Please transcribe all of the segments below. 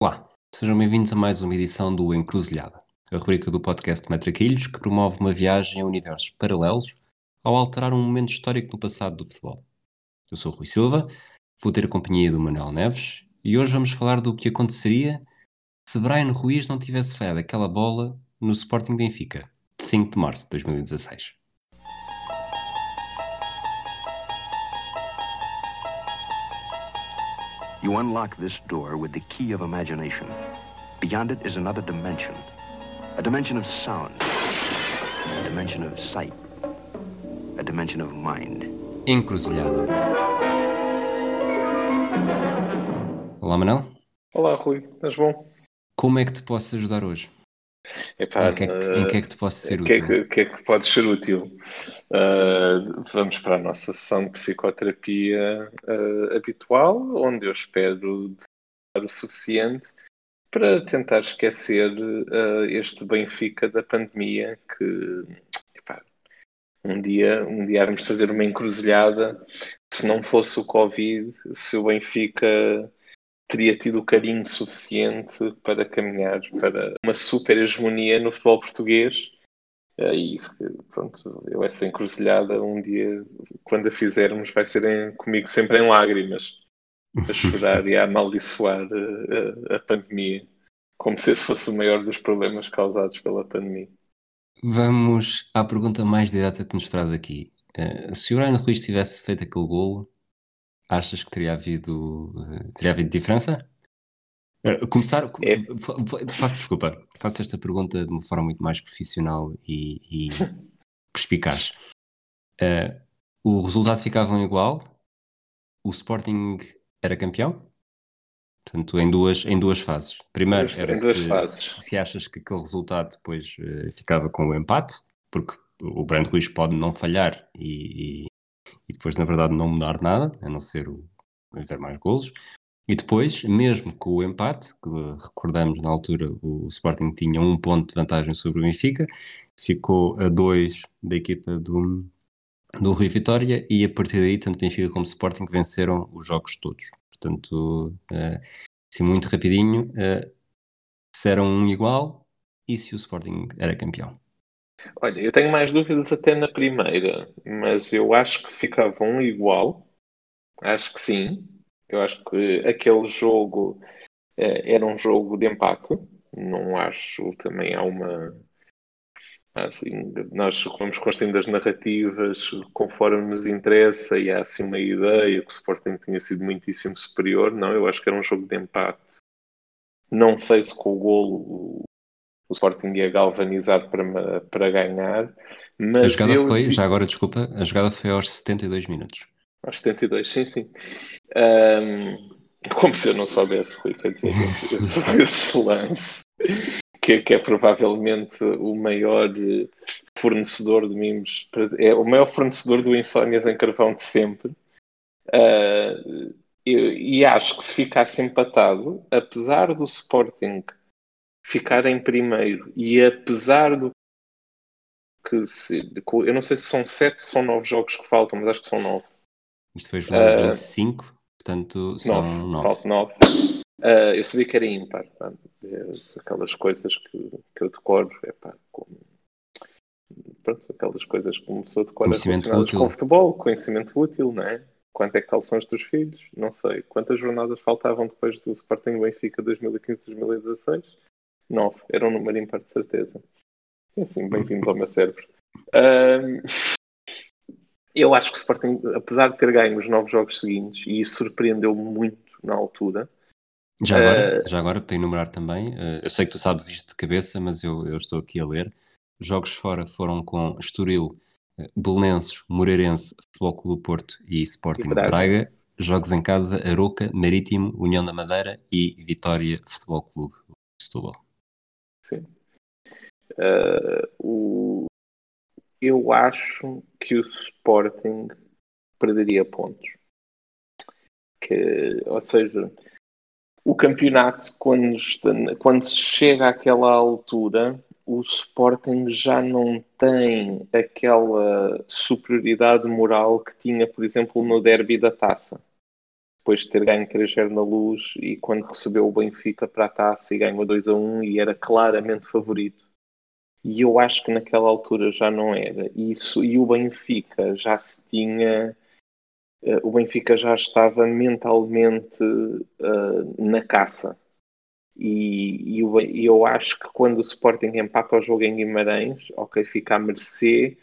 Olá, sejam bem-vindos a mais uma edição do Encruzilhada, a rubrica do podcast Metraquilhos que promove uma viagem a universos paralelos ao alterar um momento histórico no passado do futebol. Eu sou o Rui Silva, vou ter a companhia do Manuel Neves e hoje vamos falar do que aconteceria se Brian Ruiz não tivesse falhado aquela bola no Sporting Benfica, de 5 de março de 2016. You unlock this door with the key of imagination. Beyond it is another dimension. A dimension of sound. A dimension of sight. A dimension of mind. Encruzilhada. Olá, Manel. Olá, Rui. Estás bom? Como é que te posso ajudar hoje? Epá, em, que é que, em que é que te posso ser uh, que é útil? que, que é que pode ser útil? Uh, vamos para a nossa sessão de psicoterapia uh, habitual, onde eu espero dar o suficiente para tentar esquecer uh, este Benfica da pandemia que epá, um dia um dia vamos fazer uma encruzilhada se não fosse o Covid, se o Benfica teria tido o carinho suficiente para caminhar para uma super hegemonia no futebol português. É isso que, pronto, eu essa encruzilhada um dia, quando a fizermos, vai ser em, comigo sempre em lágrimas, a chorar e a amaldiçoar a, a, a pandemia, como se esse fosse o maior dos problemas causados pela pandemia. Vamos à pergunta mais direta que nos traz aqui. Uh, se o Brian Ruiz tivesse feito aquele golo, achas que teria havido, uh, teria havido diferença? Uh, começar, É. fa- fa- faço desculpa, faço esta pergunta de uma forma muito mais profissional e, e perspicaz. Uh, o resultado ficava igual, o Sporting era campeão, portanto, em duas, em duas fases. Primeiro era se, fases. se achas que aquele resultado depois uh, ficava com o empate, porque o Brand Ruiz pode não falhar e, e- e depois, na verdade, não mudar nada, a não ser o haver mais golos. E depois, mesmo com o empate, que recordamos na altura o Sporting tinha um ponto de vantagem sobre o Benfica, ficou a dois da equipa do, do Rui Vitória e a partir daí, tanto Benfica como Sporting venceram os jogos todos. Portanto, eh, assim, muito rapidinho, eh, se era um igual e se o Sporting era campeão. Olha, eu tenho mais dúvidas até na primeira, mas eu acho que ficavam igual. Acho que sim. Eu acho que aquele jogo eh, era um jogo de empate. Não acho também há uma. Assim, nós vamos construindo as narrativas conforme nos interessa e há assim uma ideia que o Sporting tinha sido muitíssimo superior. Não, eu acho que era um jogo de empate. Não sei se com o golo o- Sporting ia galvanizar para, para ganhar, A mas jogada eu foi, já agora desculpa, a jogada foi aos 72 minutos. aos 72, sim, sim. Ahm, como se eu não soubesse, Rui, quer dizer, esse, esse- esse lance, que, que é provavelmente o maior eh, fornecedor de mimos, é o maior fornecedor do Insónias em Carvão de sempre. Ah, eu- e acho que se ficasse empatado, apesar do Sporting ficar em primeiro e apesar do que se, eu não sei se são sete, são nove jogos que faltam, mas acho que são nove. Isto foi jornada Ah, 25, portanto são 9, 9. falta 9. eu sabia que era ímpar. pá. É, aquelas coisas que, que eu decoro, é pá, como, pronto, aquelas coisas que uma pessoa decora Conhecimento relacionadas útil. com futebol, conhecimento útil, não é? Quanto é que calções dos filhos? Não sei. Quantas jornadas faltavam depois do Sporting Benfica 2015-2016? 9. Era um número ímpar de certeza. E assim, bem-vindos ao meu cérebro. Ahm, eu acho que o Sporting, apesar de ter ganho os nove jogos seguintes, e isso surpreendeu-me muito na altura, Já agora, Eh, já agora, para enumerar também, eh, eu sei que tu sabes isto de cabeça, mas eu, eu estou aqui a ler. Jogos fora foram com Estoril, eh, Belenenses, Moreirense, do Porto e Sporting E de Braga. Braga. Jogos em casa, Aroca, Marítimo, União da Madeira e Vitória Futebol Clube Setúbal. Uh, o- eu acho que o Sporting perderia pontos. Que, ou seja, o campeonato, quando, está- quando se chega àquela altura, o Sporting já não tem aquela superioridade moral que tinha, por exemplo, no derby da taça. depois de ter ganho 3-0 na luz e quando recebeu o Benfica para a taça e ganhou 2 a 1 e era claramente favorito. E eu acho que naquela altura já não era. Isso, e o Benfica já se tinha. Uh, o Benfica já estava mentalmente uh, na caça. E, e, e, eu acho que quando o Sporting empata o jogo em Guimarães, ok, fica a mercê,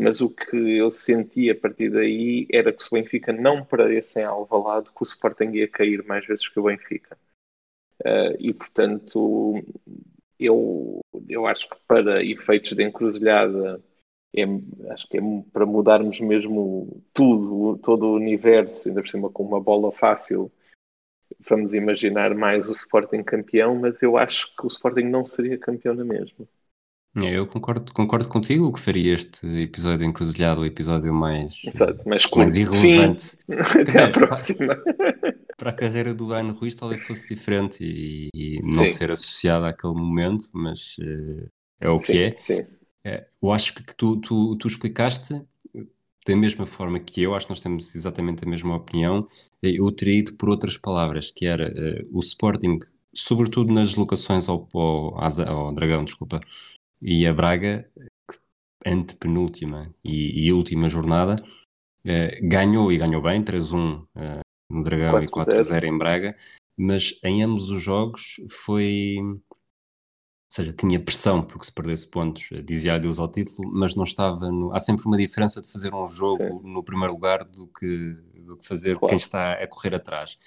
mas o que eu senti a partir daí era que se o Benfica não perdesse em Alvalade, que o Sporting ia cair mais vezes que o Benfica. Uh, e portanto, eu, eu acho que para efeitos de encruzilhada, é, acho que é para mudarmos mesmo tudo, todo o universo, ainda por cima com uma bola fácil, vamos imaginar mais o Sporting campeão, mas eu acho que o Sporting não seria campeão na mesma. É, eu concordo, concordo contigo. O que faria este episódio encruzilhado o episódio mais, Exato, mais, mais irrelevante? Até dizer, a próxima. Para, a carreira do Ano Ruiz talvez fosse diferente e, e não ser associado àquele momento, mas uh, é o sim, que é. Sim. é. Eu acho que tu, tu, tu explicaste da mesma forma que eu, acho que nós temos exatamente a mesma opinião. Eu teria ido por outras palavras, que era uh, o Sporting, sobretudo nas locações ao, ao, ao Dragão, desculpa, e a Braga, antepenúltima e, e última jornada, eh, ganhou e ganhou bem, 3-1 eh, no Dragão 4 e 4-0 em Braga, mas em ambos os jogos foi. Ou seja, tinha pressão porque se perdesse pontos, dizia adeus ao título, mas não estava. No... Há sempre uma diferença de fazer um jogo Sim. no primeiro lugar do que, do que fazer claro. quem está a correr atrás.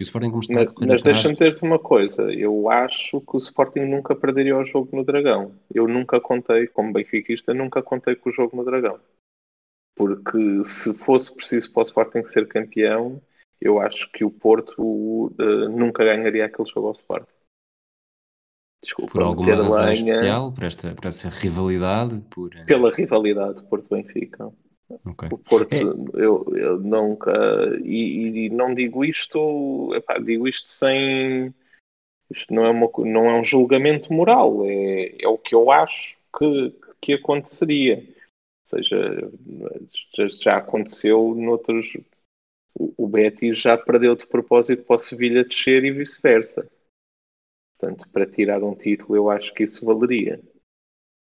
E o Sporting como está mas, a correr Mas deixa-me dizer-te uma coisa, eu acho que o Sporting nunca perderia o jogo no Dragão. Eu nunca contei, como benfiquista, nunca contei com o jogo no Dragão. Porque se fosse preciso para o Sporting ser campeão, eu acho que o Porto uh, nunca ganharia aquele jogo ao Sporting. Desculpa, por alguma razão lenha, especial, por, esta, por essa rivalidade? Por... Eh, Pela rivalidade Porto-Benfica. Okay. O Porto, é. eu, eu nunca. E, e, não digo isto, epá, digo isto sem. Isto não é, uma, não é um julgamento moral, é, é o que eu acho que, que aconteceria. Ou seja, já, já aconteceu noutros. O, o Betis já perdeu de propósito para o Sevilha descer e vice-versa. Portanto, para tirar um título, eu acho que isso valeria.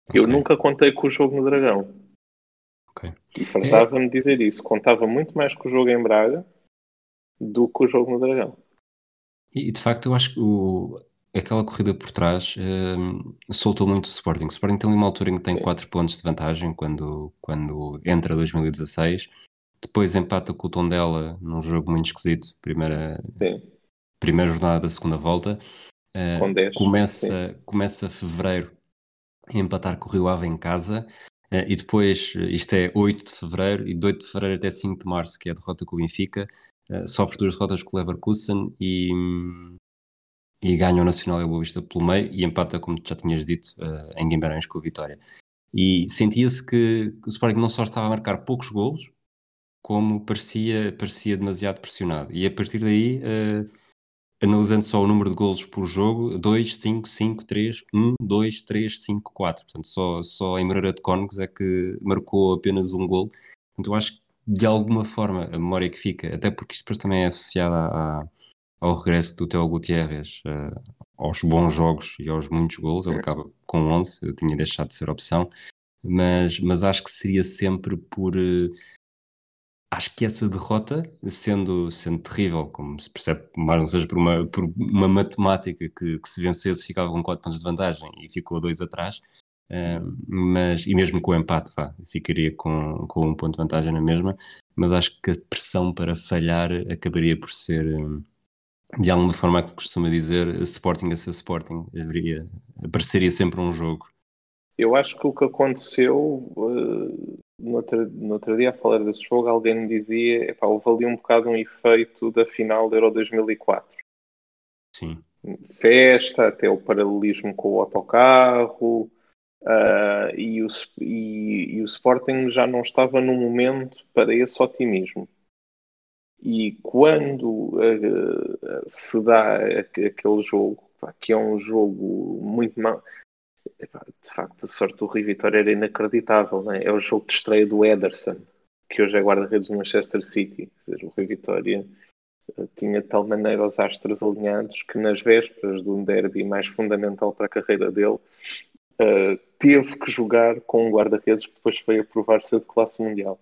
Okay. Eu nunca contei com o jogo no Dragão. Okay. E faltava-me é... dizer isso. Contava muito mais com o jogo em Braga do que o jogo no Dragão. E de facto, eu acho que o, aquela corrida por trás um, soltou muito o Sporting. O Sporting tem ali uma altura em que tem 4 pontos de vantagem quando, quando entra 2016. Depois empata com o Tondela num jogo muito esquisito, primeira, primeira jornada da segunda volta. Uh, com 10, começa, começa fevereiro a empatar com o Rio Ave em casa Uh, e depois, eh, isto é 8 de fevereiro, e de 8 de fevereiro até 5 de março, que é a derrota com o Benfica, uh, sofre duas derrotas com o Leverkusen e, e ganha o Nacional e o Boa Vista pelo meio e empata, como já tinhas dito, em Guimarães com a Vitória. E sentia-se que o Sporting não só estava a marcar poucos golos, como parecia, parecia demasiado pressionado. E a partir daí analisando só o número de golos por jogo, 2, 5, 5, 3, 1, 2, 3, 5, 4. Portanto, só, só em Moreira de Cónegos é que marcou apenas um gol. Portanto, eu acho que de alguma forma a memória que fica, até porque isto depois também é associado a, ao regresso do Teo Gutierrez uh, aos bons jogos e aos muitos gols, ele acaba com 11, eu tinha deixado de ser opção, mas, mas acho que seria sempre por. Uh, acho que essa derrota, sendo, sendo terrível, como se percebe, mais não seja por uma, por uma matemática que, que se vencesse ficava com 4 pontos de vantagem e ficou 2 atrás, uh, mas, e mesmo com o empate, vá, ficaria com, com um ponto de vantagem na mesma, mas acho que a pressão para falhar acabaria por ser, de alguma forma, que costuma dizer, Sporting a ser Sporting, haveria, apareceria sempre um jogo. Eu acho que o que aconteceu uh no outro, no outro dia, a falar desse jogo, alguém me dizia: epá, houve ali um bocado um efeito da final da Euro 2004. Sim. Festa, até o paralelismo com o autocarro, uh, e, o, e, e o Sporting já não estava no momento para esse otimismo. E quando uh, se dá aquele jogo, que é um jogo muito mal, de facto, a sorte do Rui Vitória era inacreditável. Né? É o jogo de estreia do Ederson, que hoje é guarda-redes do Manchester City. Dizer, o Rui Vitória tinha de tal maneira os astros alinhados que nas vésperas de um derby mais fundamental para a carreira dele, uh, teve que jogar com um guarda-redes que depois foi a provar ser de classe mundial.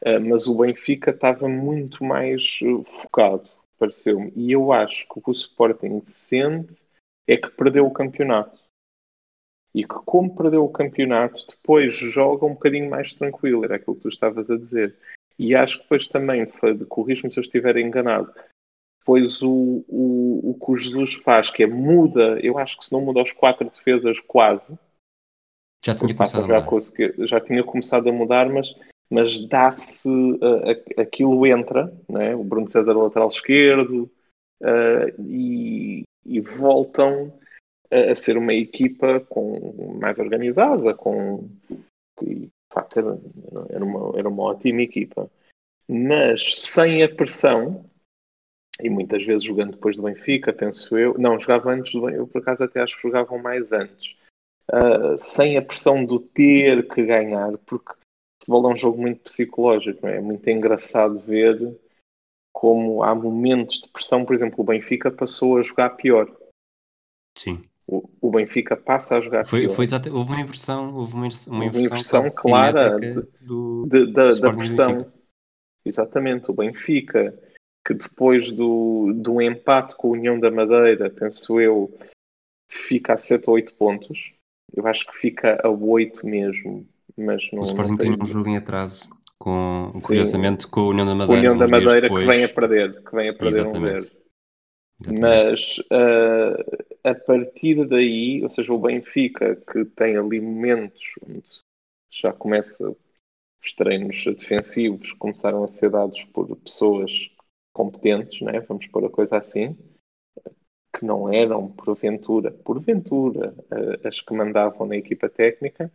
Uh, mas o Benfica estava muito mais focado, pareceu-me. E eu acho que o que o Sporting sente é que perdeu o campeonato. E que, como perdeu o campeonato, depois joga um bocadinho mais tranquilo. Era aquilo que tu estavas a dizer. E acho que depois também, corrijo-me se eu estiver enganado, depois o, o, o que o Jesus faz, que é muda, eu acho que se não muda as quatro defesas quase, já tinha começado a mudar. Já, já tinha começado a mudar, mas, mas dá-se, uh, aquilo entra, né? o Bruno César lateral esquerdo, uh, e, e voltam a, a, ser uma equipa com, mais organizada, com, e, facto era, era, uma, era uma ótima equipa. Mas sem a pressão, e muitas vezes jogando depois do Benfica, penso eu, não, jogava antes do eu por acaso até acho que jogavam mais antes, uh, sem a pressão do ter que ganhar, porque futebol é um jogo muito psicológico, é? é muito engraçado ver como há momentos de pressão, por exemplo, o Benfica passou a jogar pior. Sim o, o Benfica passa a jogar foi, foi houve uma inversão houve uma inversão, uma inversão clara de, do, de, da, da pressão. Exatamente, o Benfica que depois do, do empate com a União da Madeira penso eu fica a 7 ou 8 pontos. Eu acho que fica a 8 mesmo mas não, o Sporting tem um jogo em atraso com, curiosamente com a União da Madeira, União da Madeira que vem a perder que vem a perder Exatamente. um zero. Mas uh, a partir daí, ou seja, o Benfica, que tem ali momentos onde já começa os treinos defensivos começaram a ser dados por pessoas competentes, né? vamos pôr a coisa assim, que não eram porventura, porventura, uh, as que mandavam na equipa técnica,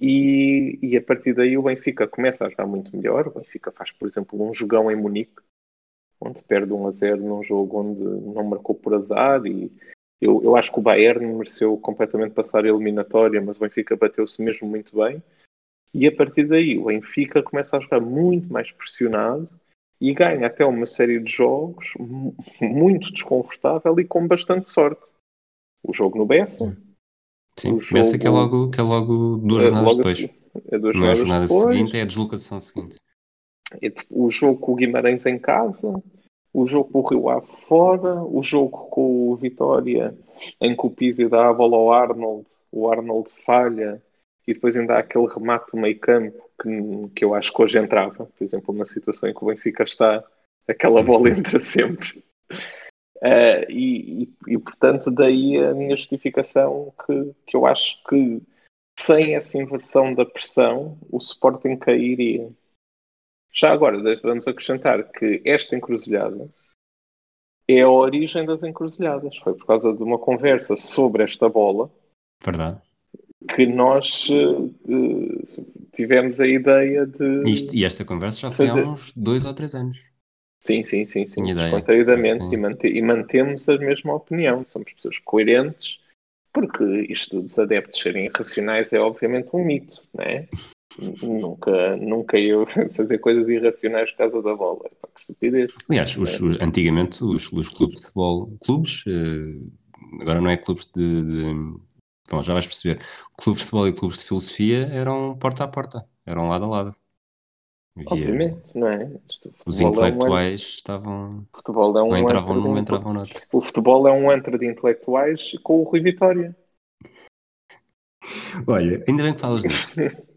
e, e, a partir daí o Benfica começa a jogar muito melhor. O Benfica faz, por exemplo, um jogão em Munique, onde perde 1 a 0 num jogo onde não marcou por azar e eu, eu acho que o Bayern mereceu completamente passar a eliminatória, mas o Benfica bateu-se mesmo muito bem. E a partir daí o Benfica começa a jogar muito mais pressionado e ganha até uma série de jogos muito desconfortável e com bastante sorte. O jogo no Bessa. Sim, o jogo... que é logo, que é logo duas é, jornadas depois. Assim, é duas Não é a jornada depois. seguinte, é a deslocação seguinte. Tipo, o jogo com o Guimarães em casa, o jogo com o Rio Ave fora, o jogo com o Vitória em que o Pizzi dá a bola ao Arnold, o Arnold falha e depois ainda há aquele remate do meio campo que, que eu acho que hoje entrava, por exemplo, na situação em que o Benfica está, aquela bola entra sempre. Uh, e, e, e, portanto daí a minha justificação que, que eu acho que sem essa inversão da pressão o Sporting cairia. Já agora, vamos acrescentar que esta encruzilhada é a origem das encruzilhadas. Foi por causa de uma conversa sobre esta bola. Verdade. Que nós uh, tivemos a ideia de. Isto, e esta conversa já foi fazer... há uns dois ou três anos. Sim, sim, sim, sim. Descontraídamente e, mante e mantemos a mesma opinião. Somos pessoas coerentes, porque isto dos adeptos serem irracionais é obviamente um mito, não é? nunca, nunca eu fazer coisas irracionais por causa da bola. É que estupidez. Aliás, os, é. antigamente os, os, clubes de futebol, clubes, uh, agora não é clubes de, de. Bom, já vais perceber. Clubes de futebol e clubes de filosofia eram porta a porta, eram lado a lado. Obviamente, não é? Os intelectuais é um... estavam. Futebol é um não entravam num, de... entravam noutro. O futebol é um antro de intelectuais com o Rui Vitória. Olha, ainda bem que falas disso.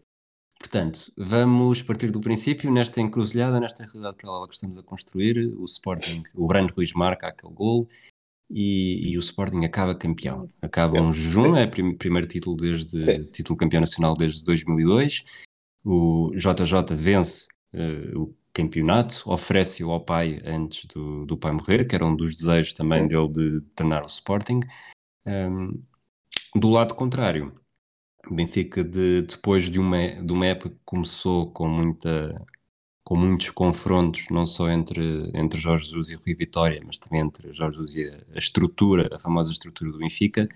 Portanto, vamos partir do princípio, nesta encruzilhada, nesta realidade paralela que estamos a construir, o Sporting, o Brando Ruiz marca aquele gol e, e, o Sporting acaba campeão. Acaba um jejum, é o prim primeiro título desde Sim. título campeão nacional desde 2002. O JJ vence uh, o campeonato, oferece-o ao pai antes do, do pai morrer, que era um dos desejos também Sim. dele de treinar o Sporting. Um, do lado contrário, Benfica de, depois de uma, de uma época que começou com muita com muitos confrontos, não só entre, entre Jorge Jesus e Rui Vitória, mas também entre Jorge Jesus e a, a estrutura, a famosa estrutura do Benfica,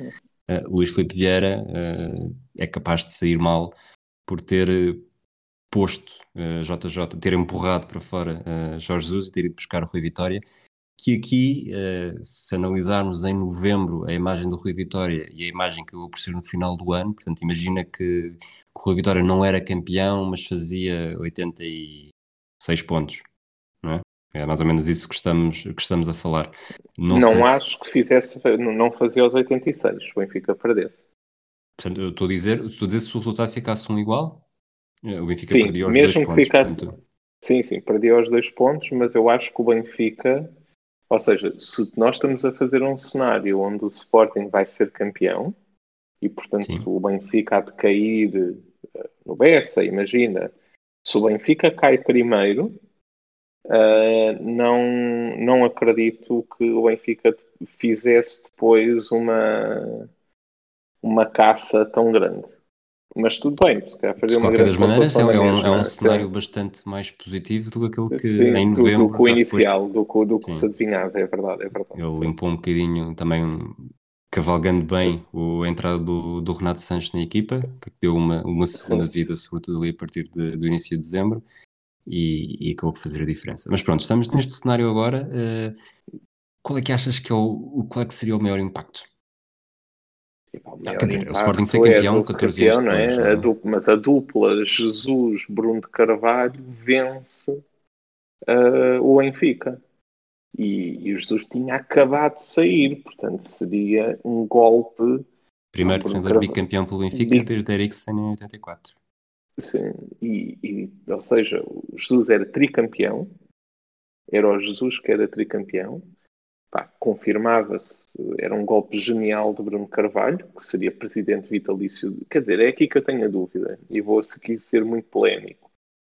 uh, Luís Filipe Vieira uh, é capaz de sair mal por ter posto uh, JJ, ter empurrado para fora uh, Jorge Jesus e ter ido buscar o Rui Vitória, que aqui, uh, se analisarmos em novembro a imagem do Rui Vitória e a imagem que eu ser no final do ano, portanto, imagina que, que o Rui Vitória não era campeão, mas fazia 86 pontos, não é? É mais ou menos isso que estamos, que estamos a falar. Não, não acho se... que fizesse, não fazia os 86, o Benfica perdesse. Portanto, eu estou a dizer, estou a dizer se o resultado ficasse um igual, eh, o Benfica sim, perdia os mesmo dois que pontos. Ficasse, portanto... Sim, sim, perdia os dois pontos, mas eu acho que o Benfica, ou seja, se nós estamos a fazer um cenário onde o Sporting vai ser campeão e, portanto, sim. o Benfica há de cair eh, no Bessa, imagina, se o Benfica cai primeiro, Uh, não, não acredito que o Benfica fizesse depois uma, uma caça tão grande. Mas tudo bem, se calhar fazer de qualquer das maneiras, é, um, é um cenário bastante mais positivo do que aquele que sim, em novembro. Do, que o inicial, do, do que se adivinhava, é verdade, é verdade. Ele limpou um bocadinho também, cavalgando bem o, a entrada do, do Renato Sanches na equipa, que deu uma, uma segunda sim. vida, sobretudo ali a partir de, do início de dezembro e, e, acabou por fazer a diferença. Mas pronto, estamos neste cenário agora. Uh, qual é que achas que é o, qual é que seria o maior impacto? Ah, quer dizer, o Sporting ser campeão, é 14 campeão, anos depois, não é? A dupla, mas a dupla Jesus Bruno de Carvalho vence uh, o Benfica. E, e o Jesus tinha acabado de sair, portanto seria um golpe. Primeiro treinador bicampeão pelo Benfica desde Eriksen em 84. Sim, e, e, ou seja, Jesus era tricampeão, era o Jesus que era tricampeão, confirmava-se, era um golpe genial de Bruno Carvalho, que seria presidente vitalício. Quer dizer, é aqui que eu tenho a dúvida, e vou aqui ser muito polémico.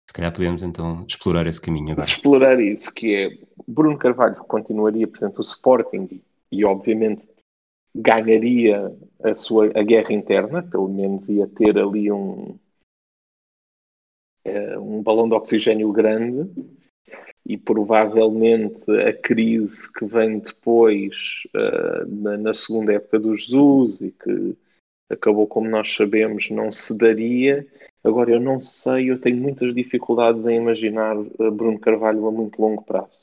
Se calhar podemos então explorar esse caminho agora. Explorar isso, que é Bruno Carvalho continuaria, portanto, o Sporting e, obviamente, ganharia a sua a guerra interna, pelo menos ia ter ali um, eh, um balão de oxigênio grande e provavelmente a crise que vem depois uh, na, na, segunda época do Jesus e que acabou, como nós sabemos, não se daria. Agora, eu não sei, eu tenho muitas dificuldades em imaginar uh, Bruno Carvalho a muito longo prazo.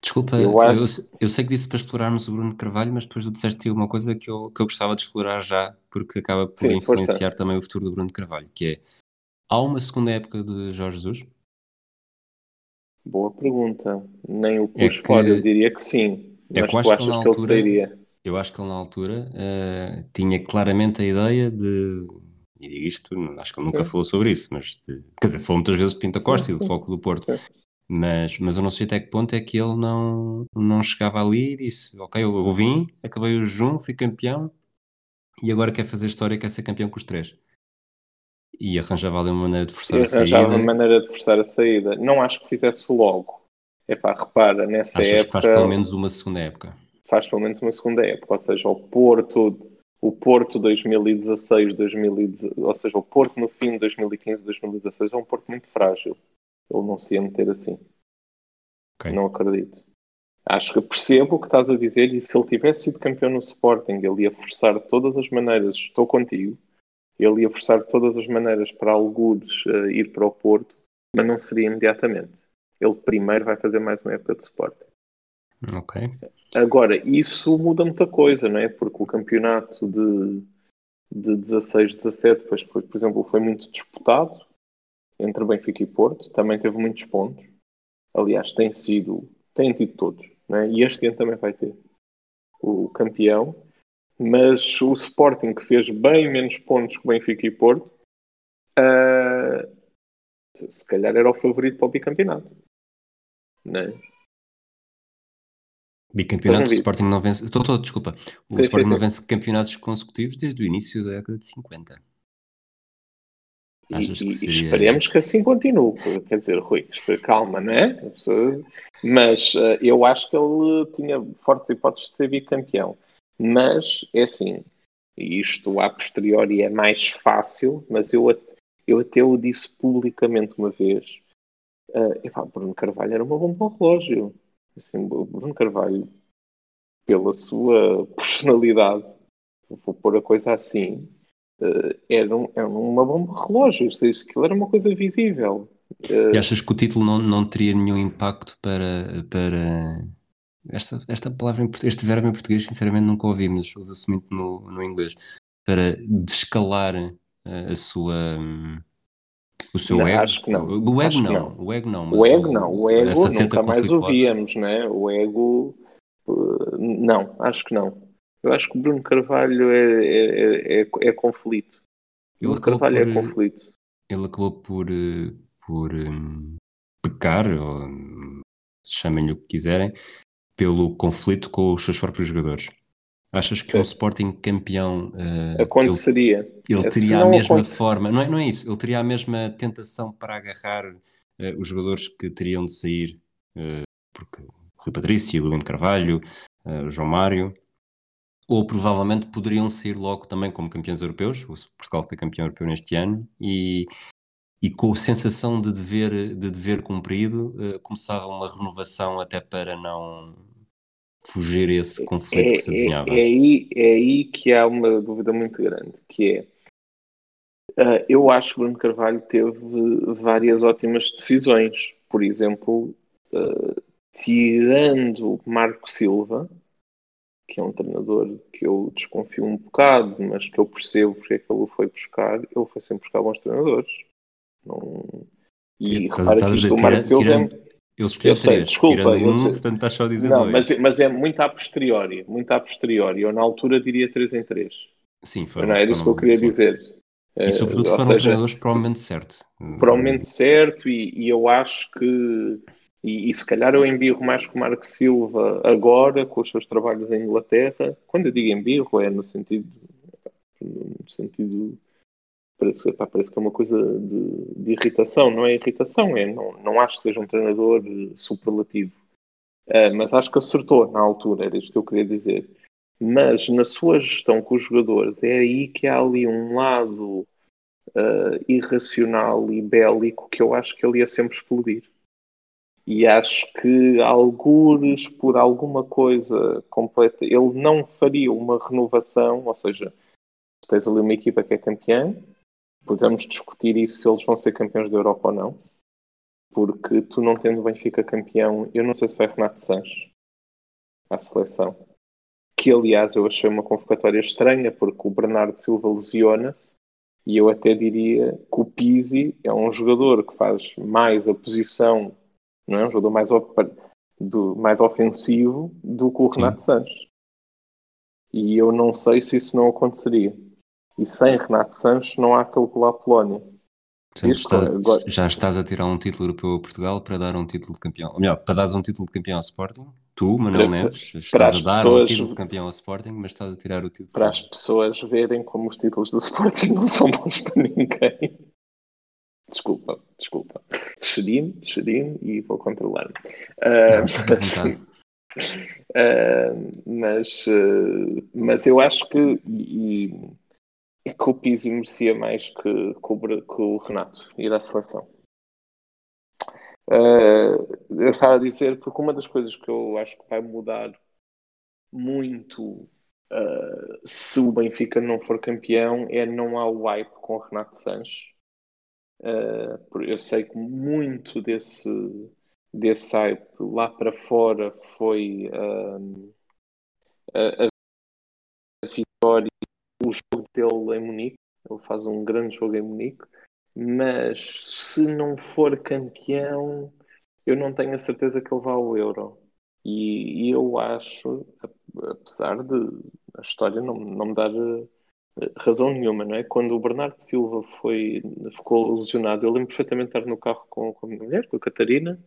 Desculpa, eu, eu, eu, sei que disse para explorarmos o Bruno Carvalho, mas depois tu disseste uma coisa que eu, que eu gostava de explorar já, porque acaba por Sim, influenciar força. também o futuro do Bruno Carvalho, que é Há uma segunda época de Jorge Jesus? Boa pergunta. Nem o pus é que, eu diria que sim. É mas que tu achas que, altura, que ele sairia? Eu acho que ele na altura uh, tinha claramente a ideia de. E digo isto, acho que ele nunca sim. falou sobre isso, mas de, quer dizer, falou muitas vezes de Pinta Costa sim, e do Foco do Porto. Mas, mas eu não sei até que ponto é que ele não, não chegava ali e disse: Ok, eu, eu vim, acabei o jejum, fui campeão e agora quer fazer história, quer ser campeão com os três e arranjava ali uma maneira de forçar a saída. Arranjava uma maneira de forçar a saída. Não acho que fizesse logo. É pá, repara, nessa Achas época. Que faz pelo menos uma segunda época. Faz pelo menos uma segunda época, ou seja, o Porto, o Porto 2016, 2016 ou seja, o Porto no fim de 2015, 2016 é um Porto muito frágil. Ele não se ia meter assim. Okay. Não acredito. Acho que percebo o que estás a dizer e se ele tivesse sido campeão no Sporting, ele ia forçar de todas as maneiras, estou contigo, ele ia forçar de todas as maneiras para algures uh, ir para o Porto, mas não seria imediatamente. Ele primeiro vai fazer mais uma época de suporte. Ok. Agora, isso muda muita coisa, não é? Porque o campeonato de, de 16, 17, depois, por exemplo, foi muito disputado entre Benfica e Porto, também teve muitos pontos. Aliás, tem sido, tem tido todos, não é? E este ano também vai ter. O campeão mas o Sporting, que fez bem menos pontos que o Benfica e Porto, uh, se calhar era o favorito para o bicampeonato. Não é? Bicampeonato, o Sporting não vence. Estou todo, desculpa. O sim, Sporting sim, não vence campeonatos consecutivos desde o início da década de 50. Achas e, que seria... esperemos que assim continue. Quer dizer, Rui, calma, não é? Mas uh, eu acho que ele tinha fortes hipóteses de ser bicampeão. Mas, é assim, isto a posteriori é mais fácil, mas eu, eu até o disse publicamente uma vez. Uh, Bruno Carvalho era uma bomba relógio. Assim, Bruno Carvalho, pela sua personalidade, vou pôr a coisa assim, uh, era, um, era uma bomba relógio, isso aquilo era uma coisa visível. E achas que o título não, não teria nenhum impacto para, para esta, esta palavra, em, este verbo em português, sinceramente nunca ouvi, mas usa-se muito no, no inglês, para descalar a, a sua. Um, o seu não, ego? Acho que não. O ego não. não. O ego não. o ego não. O ego nunca mais ouvíamos, né? O ego. Uh, não, acho que não. Eu acho que o Bruno Carvalho é, é, é, é conflito. Ele Bruno Carvalho é por, é conflito. Ele acabou por, eh, por um, pecar, ou chamem-lhe o que quiserem, pelo conflito com os seus próprios jogadores. Achas que Sim. um Sporting campeão uh, aconteceria? Ele, ele é, teria a mesma aconte... forma, não é, não é isso, ele teria a mesma tentação para agarrar uh, os jogadores que teriam de sair, uh, porque Rui Patrício, William Carvalho, João Mário, ou provavelmente poderiam sair logo também como campeões europeus. O Portugal foi campeão europeu neste ano e, e com a sensação de dever, de dever cumprido, começava uma renovação até para não fugir a esse conflito é, que se adivinhava. É, é, aí, é aí que há uma dúvida muito grande, que é uh, eu acho que Bruno Carvalho teve várias ótimas decisões. Por exemplo, uh, tirando Marco Silva, que é um treinador que eu desconfio um bocado, mas que eu percebo porque é que ele o foi buscar, ele foi sempre buscar bons treinadores. Não... E repara que isto do Marco Silva... Tirando ele escolheu eu sei, três, desculpa, um, sei. portanto estás só a dizer não, dois. Mas, mas é muito a posteriori, muito a posteriori. Eu na altura diria 3 em 3. Sim, foi. Não era isso que eu queria sim. dizer. E sobretudo uh, foram seja, treinadores para o momento certo. Para o momento certo e, e eu acho que e, e, se calhar eu embirro mais com o Marco Silva agora, com os seus trabalhos em Inglaterra. Quando eu digo embirro, é no sentido, no sentido Parece, parece que é uma coisa de, de, irritação. Não é irritação, é, não, não acho que seja um treinador superlativo. Uh, mas acho que acertou na altura, era isto que eu queria dizer. Mas na sua gestão com os jogadores, é aí que há ali um lado uh, irracional e bélico que eu acho que ele ia sempre explodir. E acho que, algures, por alguma coisa completa, ele não faria uma renovação, ou seja, tens ali uma equipa que é campeã, podemos discutir isso se eles vão ser campeões da Europa ou não, porque tu não tendo o Benfica campeão, eu não sei se vai Renato Sanches à seleção. Que aliás eu achei uma convocatória estranha, porque o Bernardo Silva lesiona-se e eu até diria que o Pizzi é um jogador que faz mais a posição, não é? Um jogador mais, do, mais ofensivo do que o Renato Sim. Sanches. E eu não sei se isso não aconteceria. E sem Renato Sanches não há calcular Polónia. Portanto, estás, agora... já estás a tirar um título europeu a Portugal para dar um título de campeão. Ou melhor, para dar um título de campeão ao Sporting. Tu, Manuel Neves, estás a dar pessoas... um título de campeão ao Sporting, mas estás a tirar o título. Para as pessoas verem como os títulos do Sporting não são bons para ninguém. Desculpa, desculpa. Xerim, xerim e vou controlar-me. Uh, mas, uh, mas, uh, mas eu acho que. E, que o Pizzi merecia mais que, que, o, que o Renato ir à seleção. Uh, eu estava a dizer porque uma das coisas que eu acho que vai mudar muito uh, se o Benfica não for campeão é não há o hype com o Renato Sanches. Uh, eu sei que muito desse, desse hype lá para fora foi a, a vitória o jogo dele em Munique, ele faz um grande jogo em Munique, mas se não for campeão, eu não tenho a certeza que ele vá ao Euro. E, e eu acho, apesar de a história não, não me dar eh, razão nenhuma, não é? Quando o Bernardo Silva foi, ficou lesionado, eu lembro perfeitamente de estar no carro com, com a minha mulher, com a Catarina,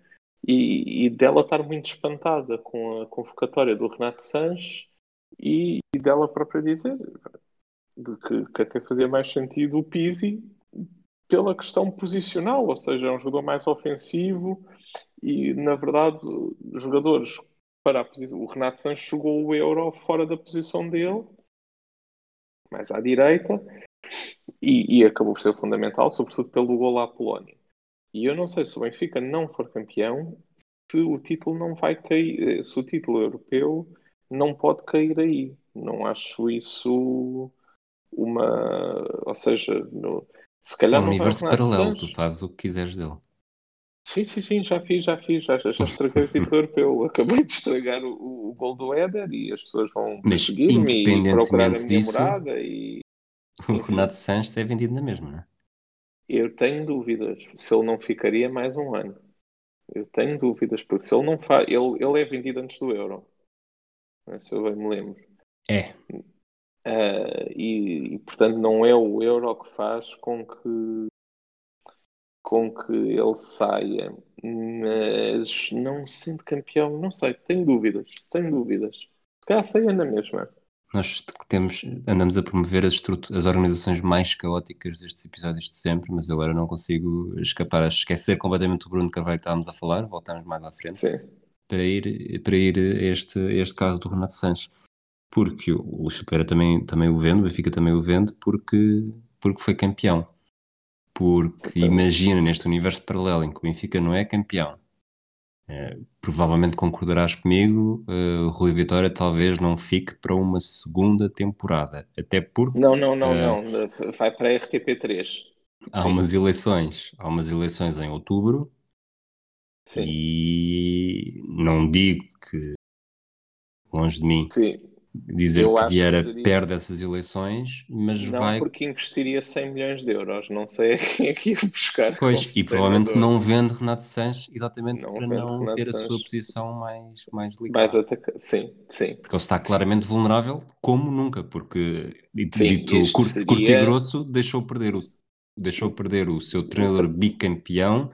e, e dela estar muito espantada com a convocatória do Renato Sanches e, e dela própria dizer de que, que até fazia mais sentido o Pizzi pela questão posicional, ou seja, é um jogador mais ofensivo e, na verdade, jogadores para a posição. O Renato Sanches jogou o Euro fora da posição dele, mais à direita, e, e, acabou por ser fundamental, sobretudo pelo gol à Polónia. E eu não sei se o Benfica não for campeão, se o título não vai cair, se o título europeu não pode cair aí. Não acho isso uma. Ou seja, no, se calhar um universo paralelo, tu fazes o que quiseres dele. Sim, sim, sim, já fiz, já fiz, já, já estraguei o título europeu. Acabei de estragar o, o gol do Éder e as pessoas vão Mas, perseguir-me e procurar a minha disso, morada e O Enfim. Renato Sanches é vendido na mesma, não é? eu tenho dúvidas se ele não ficaria mais um ano. Eu tenho dúvidas, porque se ele não faz. Ele, ele é vendido antes do Euro. É, Se eu bem me lembro. É, Ah, e, e, portanto não é o Euro que faz com que com que ele saia, mas não sendo campeão, não sei, tenho dúvidas, tenho dúvidas. Se calhar saia na mesma. nós temos, andamos a promover as, as organizações mais caóticas destes episódios de sempre, mas agora não consigo escapar a esquecer completamente o Bruno Carvalho que estávamos a falar, voltamos mais à frente. Sim, para ir, para ir a este, a este caso do Renato Sanches. Porque o o Chuqueira também, também o vende, o Benfica também o vende, porque, porque foi campeão. Porque imagina neste universo paralelo em que o Benfica não é campeão. eh, provavelmente concordarás comigo, o Rui Vitória talvez não fique para uma segunda temporada. Até porque não, não, não, Ah. não, vai para a RTP3. há sim. umas eleições, há umas eleições em outubro Sim, e não digo que longe de mim sim. Dizer Eu que acho que Vieira seria- perde essas eleições, mas Não, vai. porque investiria 100 milhões de euros. Não sei a quem é que ia buscar. Pois, e provavelmente não vende Renato Sanches exatamente Não para não Renato ter a sua Sanches. posição mais, mais delicada. Mais ataca... Sim, sim. Porque ele está claramente vulnerável como nunca, porque dito, Sim, dito curto, seria- curto e grosso, deixou perder o, deixou perder o seu treinador bicampeão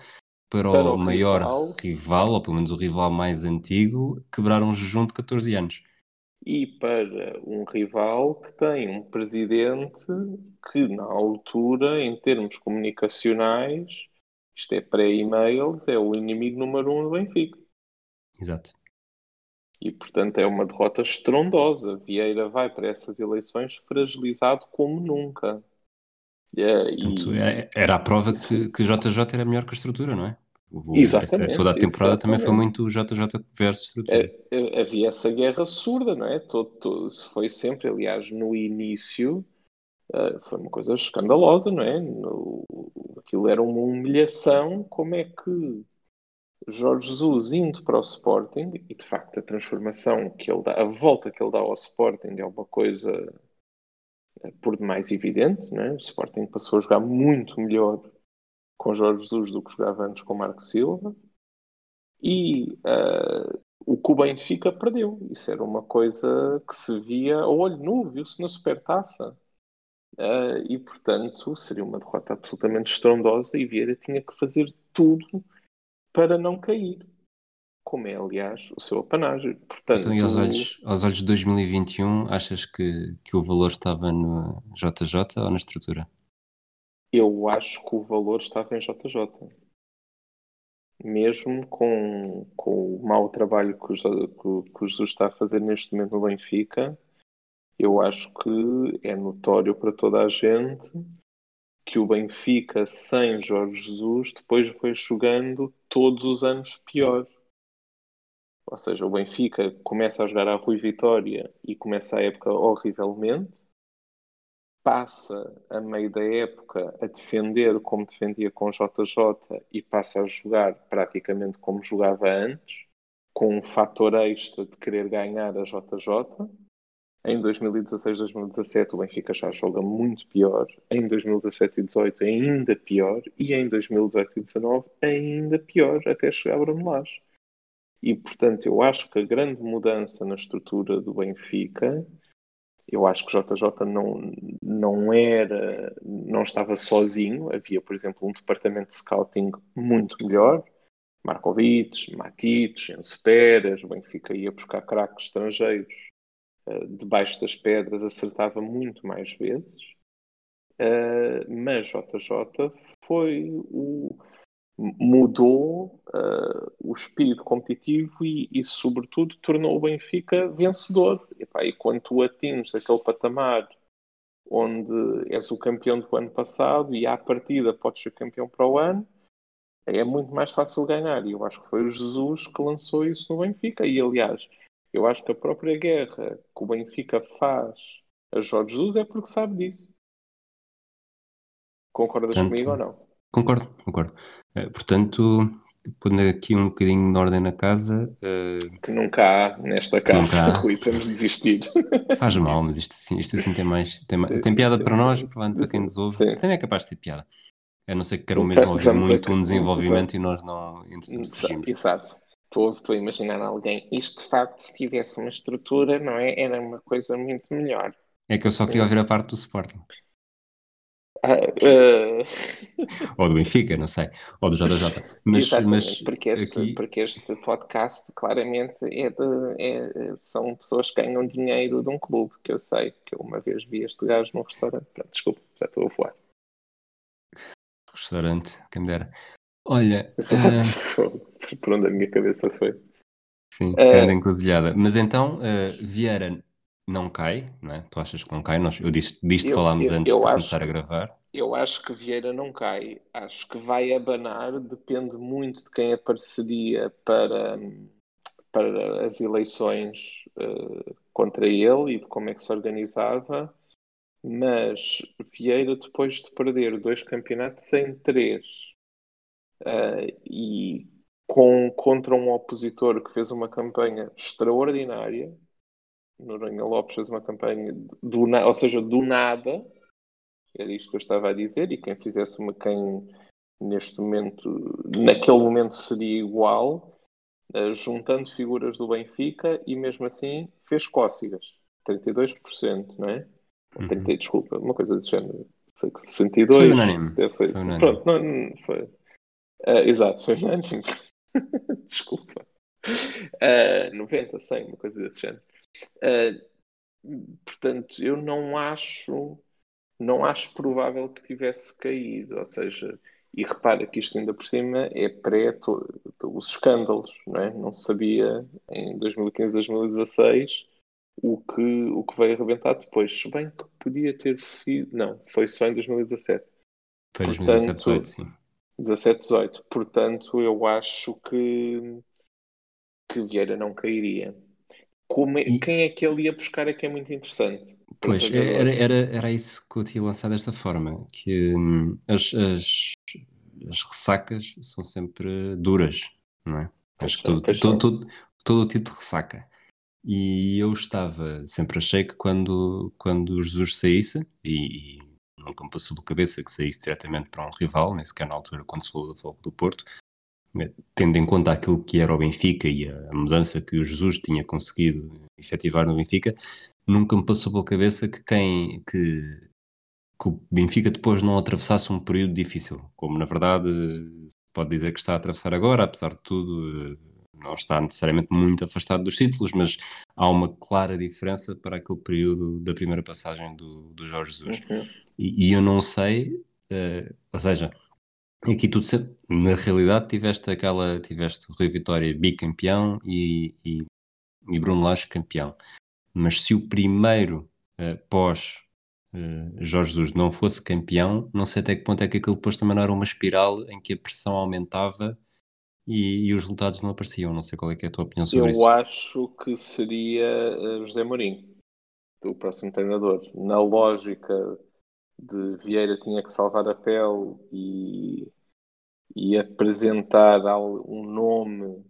para, Para o, o maior rival. rival. ou pelo menos o rival mais antigo, quebrar um jejum de 14 anos. E para um rival que tem um presidente que, na altura, em termos comunicacionais, isto é pré-e-mails, é o inimigo número um do Benfica. Exato. E, portanto, é uma derrota estrondosa. Vieira vai para essas eleições fragilizado como nunca. É, e- Portanto, é- era a prova que, que JJ era melhor que a estrutura, não é? O- Exatamente, Toda a temporada também foi exatamente. muito JJ versus estrutura. É, é, havia essa guerra surda, não é? Todo, todo- foi sempre, aliás, no início, eh, foi uma coisa escandalosa, não é? No- aquilo era uma humilhação. Como é que Jorge Jesus indo para o Sporting, e de facto a transformação que ele dá, a volta que ele dá ao Sporting é uma coisa eh, por demais evidente, não é? O Sporting passou a jogar muito melhor com Jorge Jesus do que jogava antes com Marco Silva. E ah, o que o Benfica perdeu. Isso era uma coisa que se via a olho nu, viu-se na supertaça. Ah, e, portanto, seria uma derrota absolutamente estrondosa e Vieira tinha que fazer tudo para não cair. Como é, aliás, o seu apanágio. Portanto, Então, e aos olhos, aos olhos de 2021, achas que, que o valor estava no JJ ou na estrutura? Eu acho que o valor estava em JJ. Mesmo com, com o mau trabalho que o, Jesus está a fazer neste momento no Benfica, eu acho que é notório para toda a gente que o Benfica sem Jorge Jesus depois foi jogando todos os anos pior. Ou seja, o Benfica começa a jogar a Rui Vitória e começa a época horrivelmente, passa a meio da época a defender como defendia com JJ e passa a jogar praticamente como jogava antes, com um fator extra de querer ganhar a JJ. Em 2016, 2017 o Benfica já joga muito pior. Em 2017 e 2018 ainda pior. E em 2018 e 2019 ainda pior, até chegar a Bruno Lage. E, portanto, eu acho que a grande mudança na estrutura do Benfica, eu acho que JJ não, não era, não estava sozinho. Havia, por exemplo, um departamento de scouting muito melhor. Markovic, Matic, Enzo Pérez, o Benfica ia buscar craques estrangeiros eh, debaixo das pedras, acertava muito mais vezes. Eh, mas JJ foi o mudou uh, o espírito competitivo e, e, sobretudo, tornou o Benfica vencedor. E, pá, e quando tu atinges aquele patamar onde és o campeão do ano passado e à partida podes ser campeão para o ano, é muito mais fácil ganhar. E eu acho que foi o Jesus que lançou isso no Benfica. E, aliás, eu acho que a própria guerra que o Benfica faz a Jorge Jesus é porque sabe disso. Concordas Portanto, comigo ou não? Concordo, concordo. Eh, portanto, pondo aqui um bocadinho de ordem na casa, eh, Que nunca há nesta Que nunca casa, há. Rui, temos de desistir. faz mal, mas isto assim, isto assim tem mais. Tem, Sim, tem sim, piada sim, para sim. nós, provavelmente para quem nos ouve. Sim. Também é capaz de ter piada. A não ser que queiram mesmo ouvir vamos a- muito um desenvolvimento e nós não, entretanto, fugimos. Exato. Estou, estou a imaginar alguém. Isto, de facto, se tivesse uma estrutura, não é? Era uma coisa muito melhor. É que eu só queria ouvir a parte do Sporting. Ah, ah, Ou do Benfica, não sei. Ou do JJ. Mas, Exatamente, mas porque, este, aqui. porque este podcast claramente é de, é- são pessoas que ganham dinheiro de um clube, que eu sei, que eu uma vez vi este gajo num restaurante. Pronto, desculpa, já estou a voar. Restaurante, quem me dera. Olha, ah, Por onde a minha cabeça foi. sim, grande encruzilhada. Mas então, ah, Vieira não cai, não é? Tu achas que não cai? Nós, eu disse, disto Eu- falámos eu- antes eu de acho começar a gravar. Eu acho que Vieira não cai. Acho que vai abanar, depende muito de quem apareceria para, para as eleições eh, contra ele e de como é que se organizava. Mas Vieira, depois de perder dois campeonatos em três eh, e com, contra um opositor que fez uma campanha extraordinária, Noronha Lopes fez uma campanha do, ou seja, do nada, era isto que eu estava a dizer, e quem fizesse uma, quem neste momento, naquele momento seria igual, eh, juntando figuras do Benfica e mesmo assim fez cócegas, 32%, não é? Uhum. 30, desculpa, uma coisa desse género. Sei que 62. Foi unânime. Foi, Foi unânime. Pronto, não, não foi. Ah, exato, foi unânime. Desculpa. Ah, 90, 100, uma coisa desse género. Ah, portanto, eu não acho, não acho provável que tivesse caído. Ou seja, e repara que isto ainda por cima é pré os escândalos, não é? Não se sabia em 2015, 2016 o que, o que veio arrebentar depois. Se bem que podia ter sido. Não, foi só em 2017. Foi Portanto, 2017, 18, sim. 17, 18. Portanto, eu acho que, que Vieira não cairia. Como é- E- Quem é que ele ia buscar é que é muito interessante. Pois, era, agora- era, era isso que eu tinha lançado desta forma, que hum, as, as, as ressacas são sempre duras, não é? Acho que todo, todo, todo, todo o tipo de ressaca. E eu estava, sempre achei que quando, quando Jesus saísse, e, e nunca me passou pela cabeça que saísse diretamente para um rival, nem sequer na altura quando se falou do Foco do Porto, tendo em conta aquilo que era o Benfica e a mudança que o Jesus tinha conseguido efetivar no Benfica, nunca me passou pela cabeça que quem que, que o Benfica depois não atravessasse um período difícil, como na verdade se pode dizer que está a atravessar agora, apesar de tudo, eh, não está necessariamente muito afastado dos títulos, mas há uma clara diferença para aquele período da primeira passagem do, do Jorge Jesus. Uhum. E, e eu não sei, eh, ou seja, aqui tudo sempre, na realidade tiveste aquela, tiveste Rui Vitória bicampeão e, e, e Bruno Lage campeão. Mas se o primeiro eh, pós eh, Jorge Jesus não fosse campeão, não sei até que ponto é que aquilo depois também não era uma espiral em que a pressão aumentava e, e os resultados não apareciam. Não sei qual é, é a tua opinião sobre Eu isso. acho que seria eh, José Mourinho, o próximo treinador. Na lógica de Vieira tinha que salvar a pele e, e apresentar um nome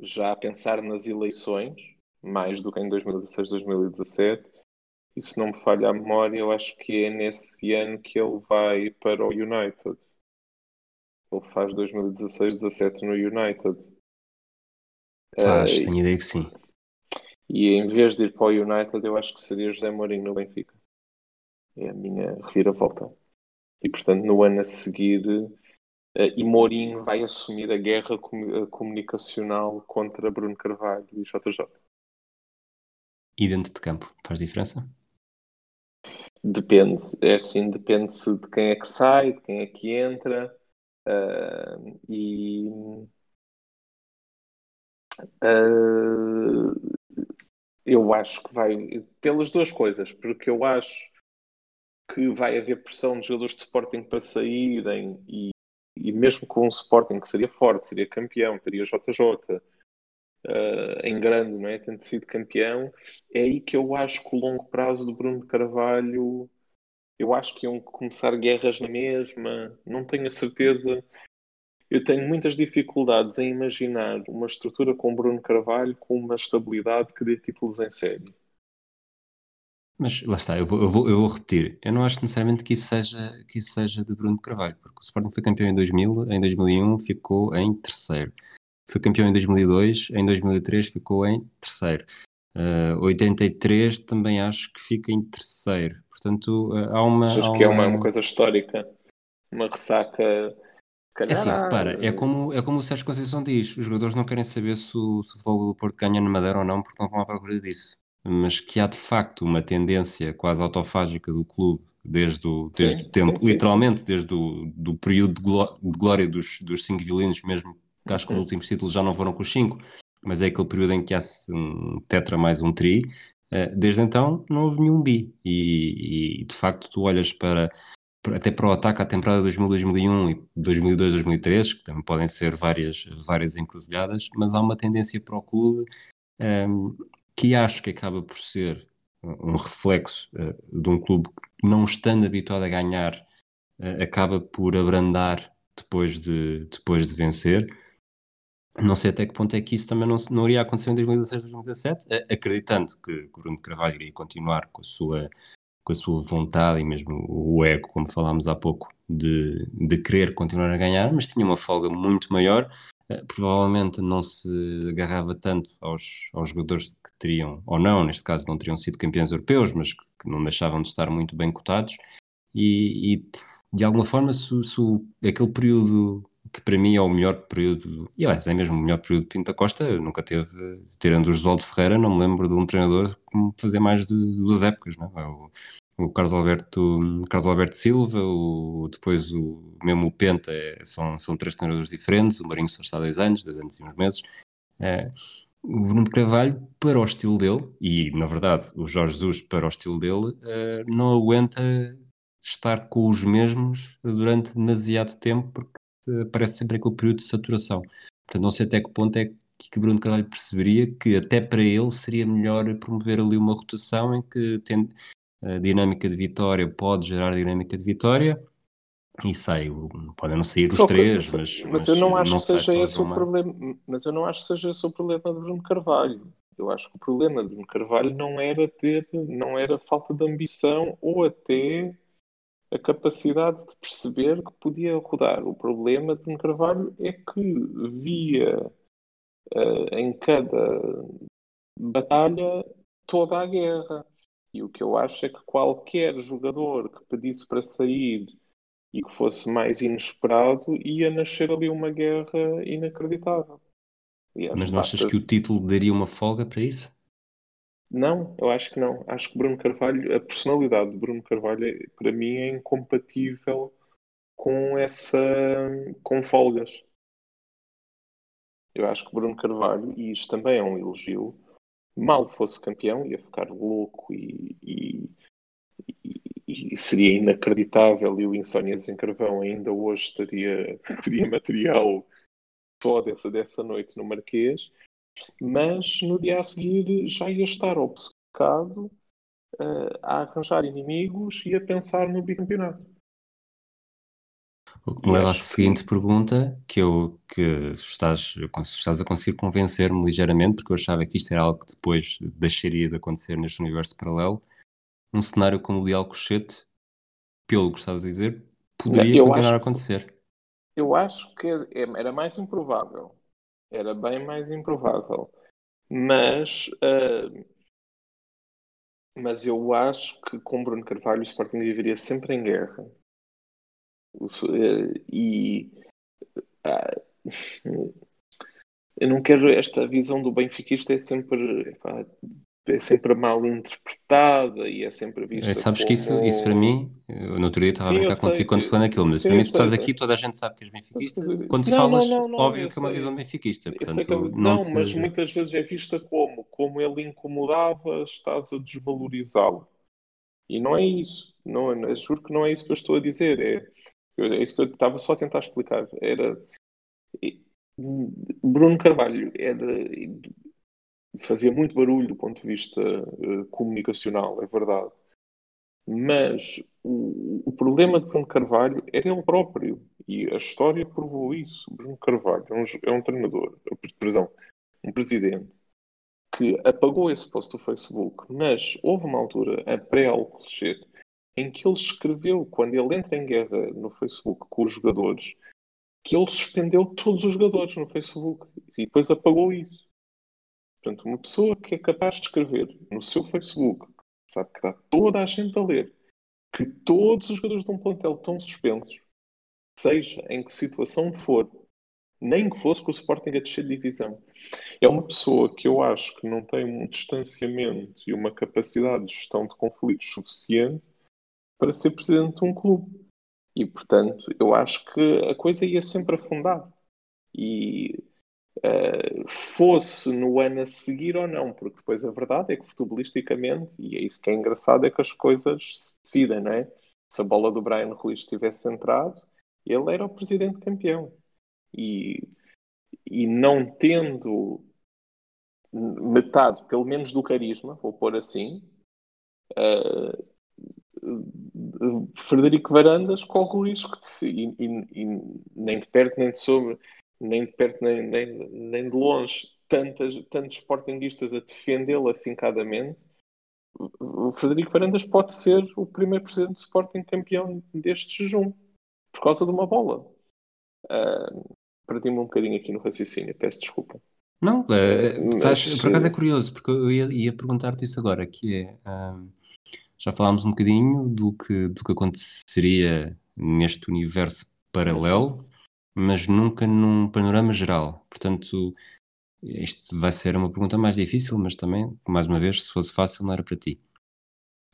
já a pensar nas eleições, mais do que em 2016, 2017. E se não me falha a memória, eu acho que é nesse ano que ele vai para o United. Ele faz 2016, 17 no United. Faz, Eh, tenho ideia que sim. E em vez de ir para o United, eu acho que seria José Mourinho no Benfica. É a minha reviravolta. E portanto, no ano a seguir, eh, e Mourinho vai assumir a guerra eh, comunicacional contra Bruno Carvalho e JJ. E dentro de campo, faz diferença? Depende, é assim, depende-se de quem é que sai, de quem é que entra. ah, e ah, eu acho que vai pelas duas coisas, porque eu acho que vai haver pressão de jogadores de Sporting para saírem e, e mesmo com um Sporting que seria forte, seria campeão, teria JJ, uh, em grande, não é? Tendo sido campeão, é aí que eu acho que o longo prazo do Bruno Carvalho, eu acho que iam começar guerras na mesma, não tenho a certeza. Eu tenho muitas dificuldades em imaginar uma estrutura com Bruno Carvalho com uma estabilidade que dê títulos em série. Mas lá está, eu vou, eu vou, eu vou repetir. Eu não acho necessariamente que isso, seja, que isso seja de Bruno Carvalho, porque o Sporting foi campeão em 2000, em 2001 ficou em terceiro. Foi campeão em 2002, em 2003 ficou em terceiro. Uh, eh, 83 também acho que fica em terceiro. Portanto, uh, há uma. Acho há que é uma, uma coisa histórica, uma ressaca. Calhar, é assim, repara, é como, é como o Sérgio Conceição diz: os jogadores não querem saber se o, se o futebol do Porto ganha na Madeira ou não, porque não vão à procura disso mas que há de facto uma tendência quase autofágica do clube desde o, desde sim, o tempo, sim, literalmente sim. desde o do período de, gló de glória dos, dos cinco violinos, mesmo que acho que os uhum. últimos títulos já não foram com os cinco, mas é aquele período em que há um tetra mais um tri, eh, desde então não houve nenhum bi, e, e de facto tu olhas para até para o ataque à temporada 2000-2001 e 2002-2003, que também podem ser várias, várias encruzilhadas, mas há uma tendência para o clube um, ehm, que acho que acaba por ser um reflexo uh, de um clube que, não estando habituado a ganhar, uh, acaba por abrandar depois de, depois de vencer. Não sei até que ponto é que isso também não, não iria acontecer em 2016, 2017, uh, acreditando que Bruno Carvalho iria continuar com a sua com a sua vontade e mesmo o ego, como falámos há pouco, de, de querer continuar a ganhar, mas tinha uma folga muito maior provavelmente não se agarrava tanto aos, aos jogadores que teriam, ou não, neste caso não teriam sido campeões europeus, mas que não deixavam de estar muito bem cotados, e, e de alguma forma, se, se, aquele período que para mim é o melhor período, e aliás, é mesmo o melhor período de Pinta Costa, nunca teve, tirando o Josualdo Ferreira, não me lembro de um treinador que fazer mais de duas épocas, não é? O, o Carlos Alberto, Carlos Alberto Silva, o, depois o, mesmo o Penta, é, são, são três treinadores diferentes, o Marinho só está há dois anos, dois anos e uns meses. É, o Bruno de Carvalho, para o estilo dele, e na verdade o Jorge Jesus, para o estilo dele, é, não aguenta estar com os mesmos durante demasiado tempo, porque parece sempre aquele período de saturação. Portanto, não sei até que ponto é que Bruno de Carvalho perceberia que até para ele seria melhor promover ali uma rotação em que tem, a dinâmica de vitória pode gerar dinâmica de vitória e sai, podem não sair os Só três, mas, mas, mas, eu não acho não que seja esse o problema, mas eu não acho que seja esse o problema de Bruno Carvalho. Eu acho que o problema de Bruno Carvalho não era ter, não era falta de ambição ou até a capacidade de perceber que podia rodar. O problema de Bruno Carvalho é que via uh, em cada batalha toda a guerra. E o que eu acho é que qualquer jogador que pedisse para sair e que fosse mais inesperado ia nascer ali uma guerra inacreditável. Mas não achas que o título daria uma folga para isso? Não, eu acho que não. Acho que Bruno Carvalho, a personalidade de Bruno Carvalho, para mim, é incompatível com essa. com folgas. Eu acho que Bruno Carvalho, e isto também é um elogio, mal fosse campeão, ia ficar louco e, e, e, e seria inacreditável. E o Insónias em Carvão ainda hoje teria, teria material só dessa, dessa noite no Marquês, mas no dia a seguir já ia estar obcecado uh, a arranjar inimigos e a pensar no bicampeonato. O que me leva à seguinte pergunta, que eu que estás, estás a conseguir convencer-me ligeiramente, porque eu achava que isto era algo que depois deixaria de acontecer neste universo paralelo. Um cenário como o de Alcochete, pelo que estás a dizer, poderia eu continuar acho, a acontecer. Eu acho que é, era mais improvável. Era bem mais improvável. Mas, uh, mas eu acho que com Bruno Carvalho o Sporting viveria sempre em guerra eh, e ah, eu não quero esta visão do benfiquista é sempre é sempre mal interpretada e é sempre vista é, sabes como... que isso, isso para mim no outro dia estava Sim, a brincar contigo quando falei naquilo mas sim, para mim tu estás aqui toda a gente sabe que és benfiquista. Quando não, falas não, não, óbvio que é uma visão benfiquista portanto, que, não, te... mas muitas vezes é vista como como ele incomodava estás a desvalorizá-lo. E não é isso. Não, é, juro que não é isso que eu estou a dizer. É é isso que eu estava só a tentar explicar. Era Bruno Carvalho era, fazia muito barulho do ponto de vista uh, comunicacional, é verdade. Mas o, o, problema de Bruno Carvalho era ele próprio. E a história provou isso. Bruno Carvalho é um, é um treinador, perdão, um presidente, que apagou esse post do Facebook, mas houve uma altura, a pré-Alcochete, em que ele escreveu, quando ele entra em guerra no Facebook com os jogadores, que ele suspendeu todos os jogadores no Facebook e depois apagou isso. Portanto, uma pessoa que é capaz de escrever no seu Facebook, sabe que está toda a gente a ler, que todos os jogadores de um plantel estão suspensos, seja em que situação for, nem que fosse com o Sporting a descer de divisão. É uma pessoa que eu acho que não tem um distanciamento e uma capacidade de gestão de conflitos suficiente para ser presidente de um clube. E, portanto, eu acho que a coisa ia sempre afundar. E uh, fosse no ano a seguir ou não, porque depois a verdade é que futebolisticamente, e é isso que é engraçado, é que as coisas se decidem, não é? Se a bola do Brian Ruiz estivesse centrado, ele era o presidente campeão. E, e não tendo metade, pelo menos do carisma, vou pôr assim, uh, Frederico Varandas corre o de se, e, e, e, nem de perto nem de sobre, nem de perto nem, nem, nem de longe, tantas, tantos sportinguistas a defendê-lo afincadamente. O Frederico Varandas pode ser o primeiro presidente do Sporting campeão deste jejum por causa de uma bola. Uh, Perdi-me um bocadinho aqui no raciocínio, peço desculpa. Não, é, Mas, por acaso é curioso, porque eu ia, ia perguntar-te isso agora, que é. Um já falámos um bocadinho do que, do que aconteceria neste universo paralelo, mas nunca num panorama geral. Portanto, isto vai ser uma pergunta mais difícil, mas também, mais uma vez, se fosse fácil, não era para ti.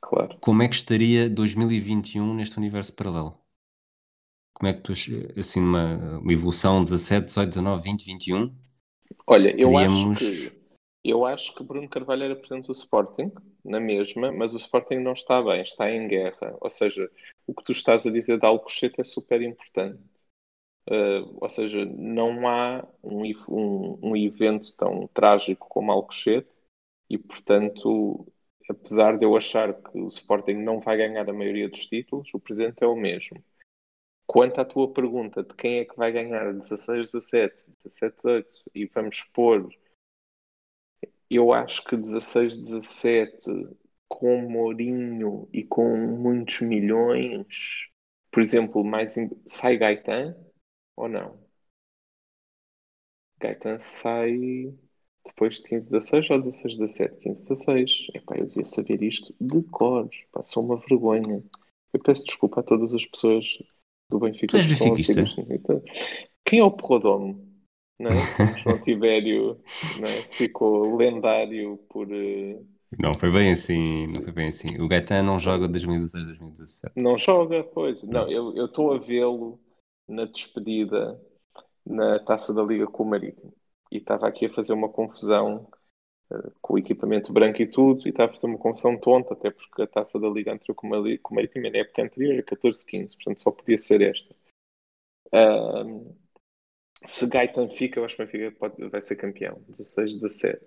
Claro. Como é que estaria 2021 neste universo paralelo? Como é que tu, assim, uma, uma evolução 17, 18, 19, 20, 21? Olha, eu teríamos... acho que eu acho que Bruno Carvalho era presidente do Sporting, na mesma, mas o Sporting não está bem, está em guerra. Ou seja, o que tu estás a dizer de Alcochete é super importante. Uh, ou seja, não há um, um, um, evento tão trágico como Alcochete e, portanto, apesar de eu achar que o Sporting não vai ganhar a maioria dos títulos, o presidente é o mesmo. Quanto à tua pergunta de quem é que vai ganhar 16, 17, 17, 18 e vamos pôr eu acho que 16, 17 com Mourinho e com muitos milhões, por exemplo, mais sai Gaetan ou não? Gaetan sai depois de 15, 16 ou 16, 17? 15, 16. Epá, eu devia saber isto de cor. Passou uma vergonha. Eu peço desculpa a todas as pessoas do Benfica. Tu és benfiquista? Quem é o Porrodomo? não é? João Tibério não é? ficou lendário por. Uh... Não foi bem assim, não foi bem assim. O Gaetano não joga 2016, 2017. Não joga, pois. Não, eu estou a vê-lo na despedida na Taça da Liga com o Marítimo. E estava aqui a fazer uma confusão uh, com o equipamento branco e tudo, e estava a fazer uma confusão tonta, até porque a Taça da Liga anterior com o Marítimo na época anterior, 14-15, portanto só podia ser esta. Uh, se Gaetan fica, eu acho que Benfica pode, vai ser campeão, 16, 17.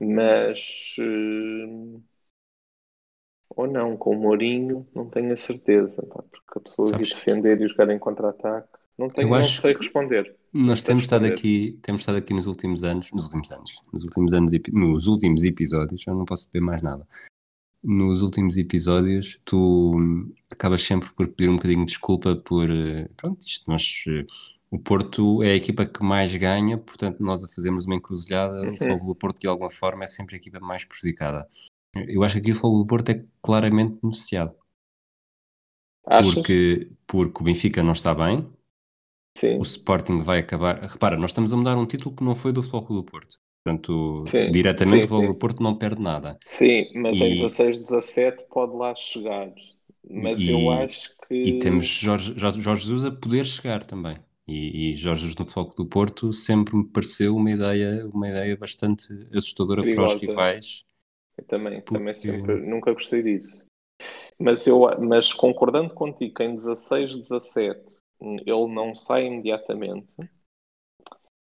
Mas uh, ou não, com o Mourinho, não tenho a certeza, pá, porque a pessoa Sabes? defender e jogar em contra-ataque, não, tenho, não sei responder. Nós temos estado aqui, temos estado aqui nos últimos anos, nos últimos anos, nos últimos anos, nos últimos episódios, eu não posso ver mais nada. Nos últimos episódios, tu acabas sempre por pedir um bocadinho de desculpa por, eh, pronto, isto nós eh, o Porto é a equipa que mais ganha, portanto, nós a fazermos uma encruzilhada, uhum. o Fogo do Porto, de alguma forma, é sempre a equipa mais prejudicada. Eu acho que aqui o Fogo do Porto é claramente beneficiado. Achas? Porque, porque o Benfica não está bem, Sim. o Sporting vai acabar. Repara, nós estamos a mudar um título que não foi do Futebol do Porto. Portanto, sim, diretamente sim, o Futebol do Porto não perde nada. Sim, mas e... em 16, 17 pode lá chegar. Mas e... eu acho que. E temos Jorge, Jorge Jesus a poder chegar também. E, e Jorge Jesus no Foco do Porto sempre me pareceu uma ideia, uma ideia bastante assustadora Perigosa. para os rivais. Eu também, também sempre, nunca gostei disso. Mas, eu, mas concordando contigo que em 16, 17 ele não sai imediatamente,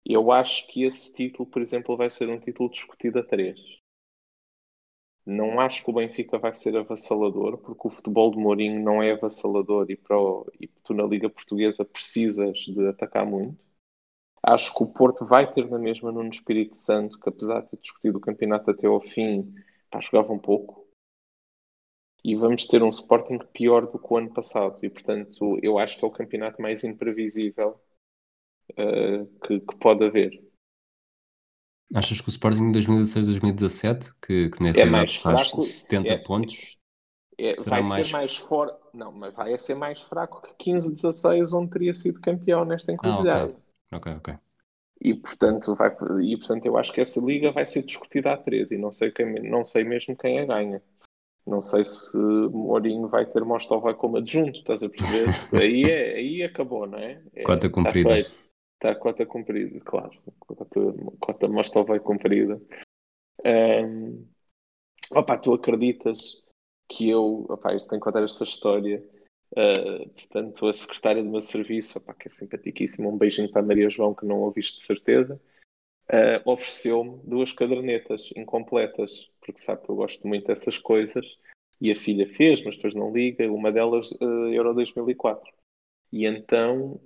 Eu acho que esse título, por exemplo, vai ser um título discutido a três. Não acho que o Benfica vai ser avassalador, porque o futebol de Mourinho não é avassalador e, para o, e tu na Liga Portuguesa precisas de atacar muito. Acho que o Porto vai ter na mesma no Espírito Santo, que apesar de ter discutido o campeonato até ao fim, pá, jogava um pouco. E vamos ter um Sporting pior do que o ano passado. E, portanto, eu acho que é o campeonato mais imprevisível uh, que, que pode haver. Achas que o Sporting de 2016-2017, que, que na é realidade faz fraco, 70 é, pontos, é, será vai mais... ser mais forte. Não, mas vai ser mais fraco que 15-16, onde teria sido campeão nesta encruzilhada. Ah, ok, ok. okay. E portanto, vai, e portanto eu acho que essa liga vai ser discutida a 13 e não sei, quem, não sei mesmo quem a ganha. Não sei se Mourinho vai ter Mostovai como adjunto, estás a perceber? aí, é, aí acabou, não é? é Cota cumprida. Está feito. Está a cota cumprida, claro. Cota, cota Mostovai cumprida. Um, opa, tu acreditas que eu, opa, isto tem que contar esta história. Uh, portanto, a secretária do meu serviço, opa, que é simpaticíssima, um beijinho para a Maria João, que não ouviste de certeza, uh, ofereceu-me duas cadernetas incompletas, porque sabe que eu gosto muito dessas coisas, e a filha fez, mas depois não liga. Uma delas, uh, Euro 2004 e então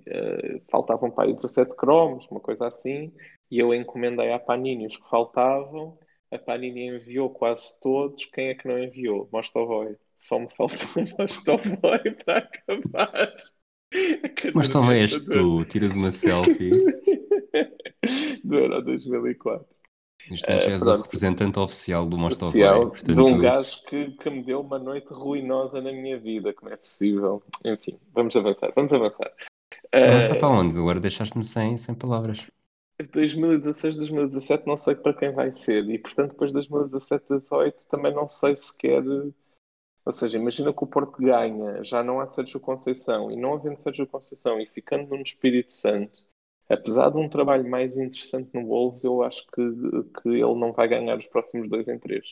faltavam para aí 17 cromos, uma coisa assim, e eu encomendei à Panini os que faltavam, a Panini enviou quase todos, quem é que não enviou? Mostovoy. Só me faltou Mostovoy para acabar. Mostovoy és tu, tiras uma selfie. do Euro 2004. Isto não és o representante oficial do. Portanto, de um gajo que, que me deu uma noite ruinosa na minha vida, como é possível. Enfim, vamos avançar, vamos avançar. Avançar uh, para onde? Agora deixaste-me sem, sem palavras. 2016, 2017 não sei para quem vai ser e portanto depois de 2017, 2018 também não sei se quer ou seja, imagina que o Porto ganha, já não há Sérgio Conceição e não havendo Sérgio Conceição e ficando no Espírito Santo apesar de um trabalho mais interessante no Wolves, eu acho que, que ele não vai ganhar os próximos dois em três.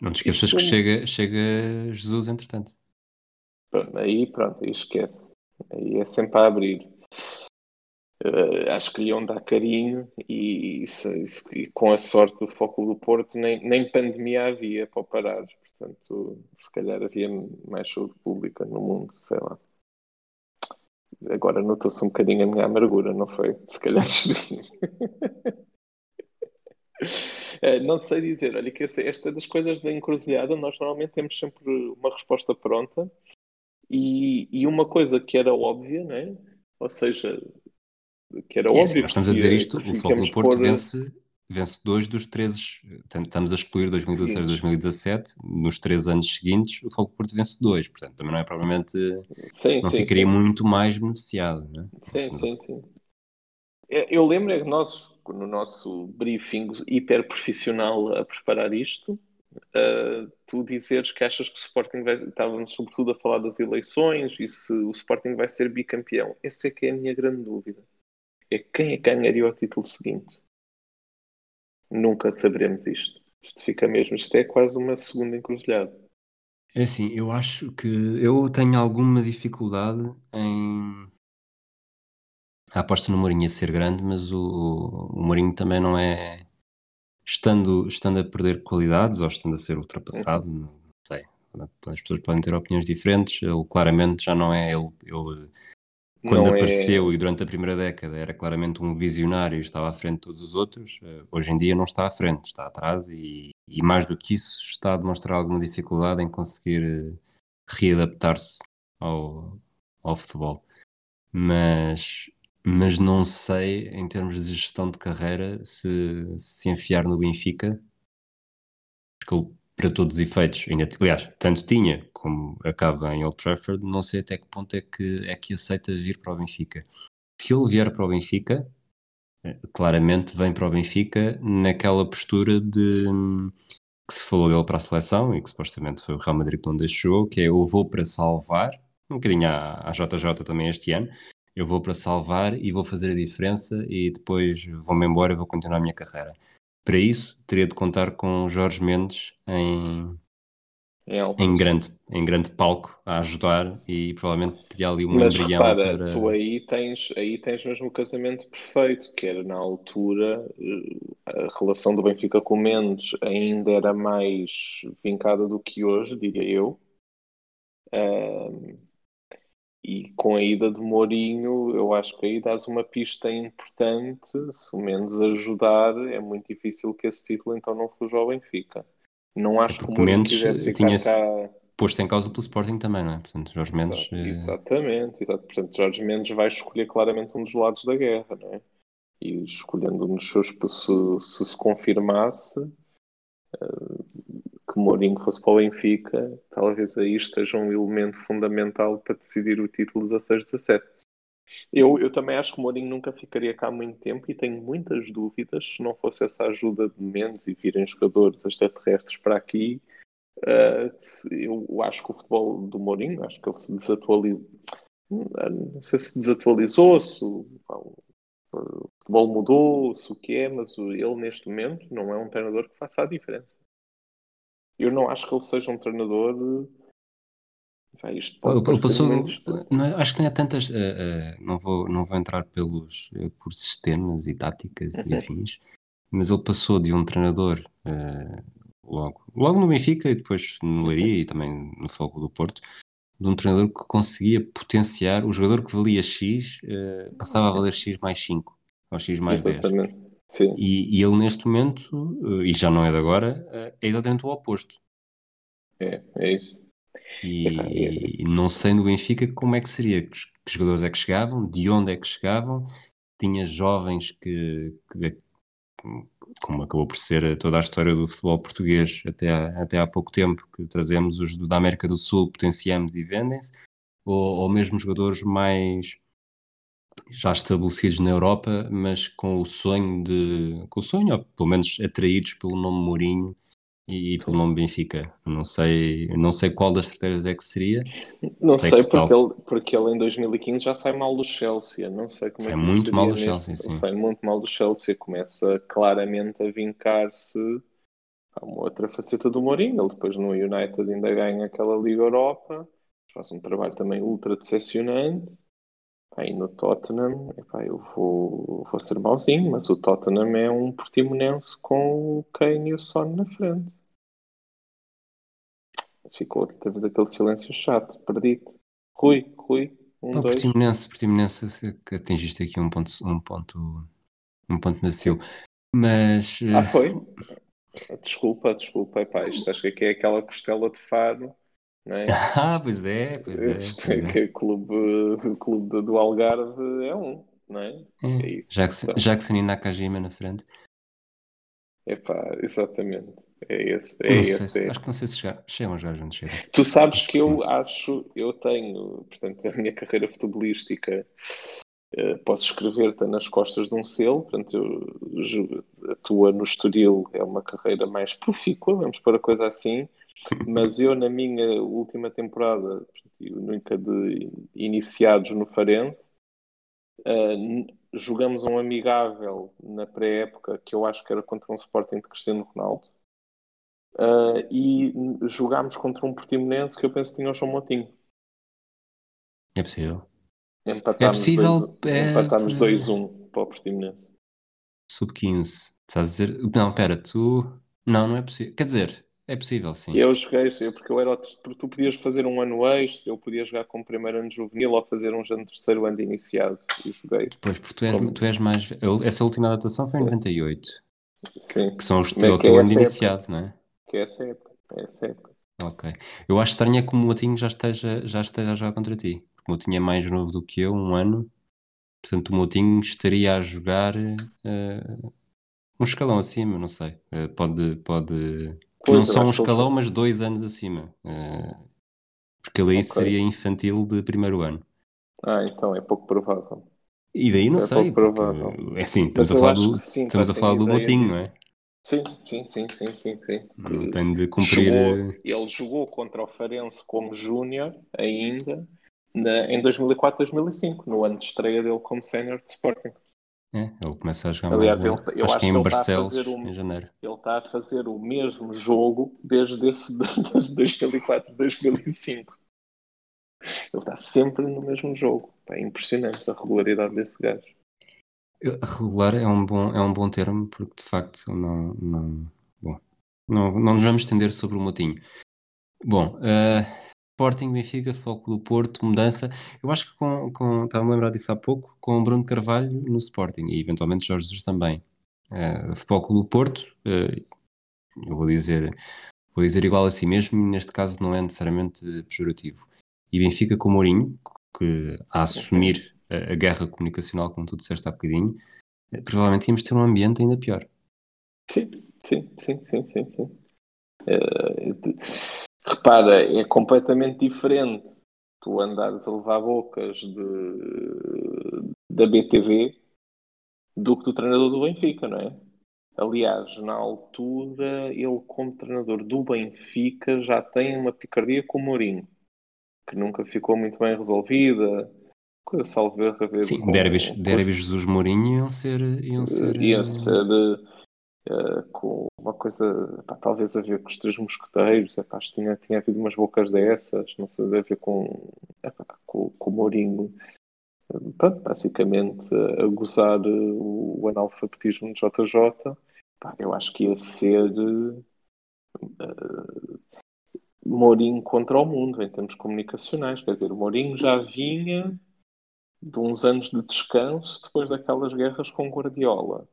Não te esqueças Isto... que chega, chega Jesus, entretanto. Pronto, aí pronto, aí esquece. Aí é sempre a abrir. Uh, acho que lhe iam dar carinho e, isso, isso, e, com a sorte do Foco do Porto nem, nem pandemia havia para parar. Portanto, se calhar havia mais saúde pública no mundo, sei lá. Agora notou-se um bocadinho a minha amargura, não foi? Se calhar é, não sei dizer, olha que esta é das coisas da encruzilhada, nós normalmente temos sempre uma resposta pronta e, e uma coisa que era óbvia, né? ou seja, que era é, óbvio. Nós estamos a dizer isto, o Foco do Porto vence vence dois dos três, estamos a excluir 2016 e 2017, nos três anos seguintes o Foco Porto vence dois, portanto também não é provavelmente, sim, não sim, ficaria sim. muito mais beneficiado, não é? Sim, sim, sim. Eu lembro é que nós, no nosso briefing hiper profissional a preparar isto, uh, tu dizeres que achas que o Sporting vai, estávamos sobretudo a falar das eleições e se o Sporting vai ser bicampeão, essa é que é a minha grande dúvida. É quem é que ganharia o título seguinte? Nunca saberemos isto. Isto fica mesmo, isto é quase uma segunda encruzilhada. É assim, eu acho que eu tenho alguma dificuldade em a aposta no Mourinho a ser grande, mas o, o Mourinho também não é estando, estando a perder qualidades ou estando a ser ultrapassado, não sei. As pessoas podem ter opiniões diferentes, ele claramente já não é ele, ele quando não é apareceu é... e durante a primeira década era claramente um visionário e estava à frente de todos os outros, eh, hoje em dia não está à frente, está atrás e, e mais do que isso está a demonstrar alguma dificuldade em conseguir eh, readaptar-se ao, ao futebol. Mas, mas não sei, em termos de gestão de carreira, se se enfiar no Benfica, porque ele para todos os efeitos, ainda, aliás, tanto tinha como acaba em Old Trafford, não sei até que ponto é que, é que aceita vir para o Benfica. Se ele vier para o Benfica, eh, claramente vem para o Benfica naquela postura de que se falou dele para a seleção e que supostamente foi o Real Madrid que não deixou, que é eu vou para salvar, um bocadinho à, à JJ também este ano, eu vou para salvar e vou fazer a diferença e depois vou-me embora e vou continuar a minha carreira. Para isso, teria de contar com Jorge Mendes em, em em grande, em grande palco a ajudar e provavelmente teria ali um Mas embrião repara, para. tu aí tens, aí tens mesmo o casamento perfeito, que era na altura eh, a relação do Benfica com o Mendes ainda era mais vincada do que hoje, diria eu. Ahm, e com a ida de Mourinho, eu acho que aí dás uma pista importante. Se o Mendes ajudar, é muito difícil que esse título então não fuja ao Benfica. Não acho que o Mourinho Mendes quisesse ficar tinha-se cá. Posto em causa pelo Sporting também, não é? Portanto, Jorge Mendes. Exato, eh, exatamente, exato. Portanto, Jorge Mendes vai escolher claramente um dos lados da guerra, não é? E escolhendo um dos seus, se se, se confirmasse eh, que Mourinho fosse para o Benfica, talvez aí esteja um elemento fundamental para decidir o título 16-17. Eu, eu também acho que o Mourinho nunca ficaria cá muito tempo e tenho muitas dúvidas se não fosse essa ajuda de Mendes e virem jogadores extraterrestres para aqui. Uh, eu acho que o futebol do Mourinho, acho que ele se desatualizou. Não sei se desatualizou, se o, pá, o- futebol mudou, se o que é, mas ele neste momento não é um treinador que faça a diferença. Eu não acho que ele seja um treinador. Vai, isto pode Ele, passou, não é- acho que não há tantas, eh, eh, não, vou, não vou entrar pelos, eh, por sistemas e táticas e afins, mas ele passou de um treinador logo, logo no Benfica e depois no Leiria e também no Futebol do Porto, de um treinador que conseguia potenciar o jogador que valia X, passava a valer X mais 5 ou X mais 10. Exatamente. Sim. E, e ele neste momento, e já não é de agora, é exatamente o oposto. É, é isso. Epá, E não sei no Benfica como é que seria, que, que jogadores é que chegavam, de onde é que chegavam, tinha jovens que, que- como acabou por ser toda a história do futebol português até há, até há pouco tempo, que trazemos os da América do Sul, potenciamos e vendem-se, ou, ou mesmo jogadores mais já estabelecidos na Europa, mas com o sonho de, com o sonho, ou pelo menos atraídos pelo nome Mourinho e, pelo nome Benfica. Não sei, não sei qual das estratégias é que seria, Não Sei sei, que porque, tal. ele, porque ele em 2015 já sai mal do Chelsea. Não sei como Sai é que muito mal do Chelsea, sim. Sai muito mal do Chelsea. Começa claramente a vincar-se a uma outra faceta do Mourinho. Ele depois no United ainda ganha aquela Liga Europa. Faz um trabalho também ultra decepcionante. Aí no Tottenham, epá, eu vou, vou ser mauzinho, mas o Tottenham é um portimonense com o Kane e o Son na frente. Ficou outra vez aquele silêncio chato, perdido. Rui, Rui, um, Pá, dois. Portimonense, Portimonense, se- que atingiste aqui um ponto, um ponto, um ponto nasceu. Mas Ah, eh, foi? Desculpa, desculpa, epá, isto acho que aqui é aquela costela de faro, não é? ah, pois é, pois é, Isto é é. que o clube, o clube do- do Algarve é um, não é? É, É isso. Jackson, Então, Jackson e Nakajima na frente. epá, exatamente. É esse, é Não esse. se- é. acho que não sei se chega- chegam a jogar juntos, chegam. Tu sabes Acho que que eu acho, eu tenho, portanto, a minha carreira futebolística, eh, posso escrever-te nas costas de um selo, portanto, eu, a tua no Estoril é uma carreira mais profícua, vamos pôr a coisa assim, mas eu na minha última temporada, nunca de iniciados no Farense, n- jogamos um amigável na pré-época, que eu acho que era contra um Sporting de Cristiano Ronaldo, Uh, e jogámos contra um Portimonense que eu penso que tinha o João Moutinho. É possível. Empatámos É possível, 2 é, empatámos é. 2-1 para o Portimonense. Sub-15. Estás a dizer. Não, pera, tu. Não, não é possível. Quer dizer, é possível, sim. Eu joguei, eu, porque eu era porque tu podias fazer um ano extra, eu podia jogar como primeiro ano juvenil ou fazer um ano de terceiro ano de iniciado. E joguei. Pois, porque tu és, Como- tu és mais. eu- Essa última adaptação foi em Sim. 98. Sim, Que são os é o que é teu ano de iniciado, não é? Que é essa época. É essa época. Ok. Eu acho estranho é que o Moutinho já esteja, já esteja a jogar contra ti. Porque o Moutinho é mais novo do que eu, um ano. Portanto, o Moutinho estaria a jogar eh, um escalão acima, não sei. Eh, pode, pode. Pois, não só um escalão, mas dois anos acima. Eh, porque ele aí Ok. seria infantil de primeiro ano. Ah, então é pouco provável. E daí não É sei, pouco provável. é assim, estamos Mas a falar do, estamos a falar do Moutinho, não é? Sim, sim, sim, sim, sim, sim. Não tem de cumprir. Chegou- eh, ele jogou contra o Farense como júnior ainda na- em 2004, 2005, no ano de estreia dele como sénior de Sporting. É, ele começa a jogar Aliás, mais. ele, eu acho, acho que é em a Barcelos, um- em janeiro. Ele está a fazer o mesmo jogo desde esse, desde 2004, 2005. Ele está sempre no mesmo jogo. É impressionante a regularidade desse gajo. Regular é um bom, é um bom termo, porque de facto não, não, bom, não, não nos vamos estender sobre o Motinho. Bom, eh, Sporting, Benfica, Futebol Clube do Porto, mudança. Eu acho que com, com estava-me a lembrar disso há pouco, com o Bruno Carvalho no Sporting e eventualmente Jorge Jesus também. Eh, Futebol Clube do Porto, eh, eu vou dizer, vou dizer igual a si mesmo, neste caso não é necessariamente pejorativo. E Benfica com Mourinho, que a assumir a, guerra comunicacional, como tu disseste há bocadinho, eh, provavelmente íamos ter um ambiente ainda pior. Sim, sim, sim, sim, sim. sim. De- repara, é completamente diferente tu andares a levar bocas de, da BTV do que do treinador do Benfica, não é? Aliás, na altura, ele como treinador do Benfica já tem uma picardia com o Mourinho, que nunca ficou muito bem resolvida. Salvo erro a ver Sim, com- derbys, com- derbys Jesus Mourinho iam ser, iam ser, Ia eh, ser eh, com uma coisa, pá, talvez a ver com os três mosqueteiros, acho que tinha, tinha havido umas bocas dessas, não sei, a ver com, epá, com, com o Mourinho, Eh, pronto, basicamente eh, a gozar eh, o, o analfabetismo de JJ, pá, eu acho que ia ser eh, Mourinho contra o mundo em termos comunicacionais, quer dizer, o Mourinho já vinha de uns anos de descanso depois daquelas guerras com Guardiola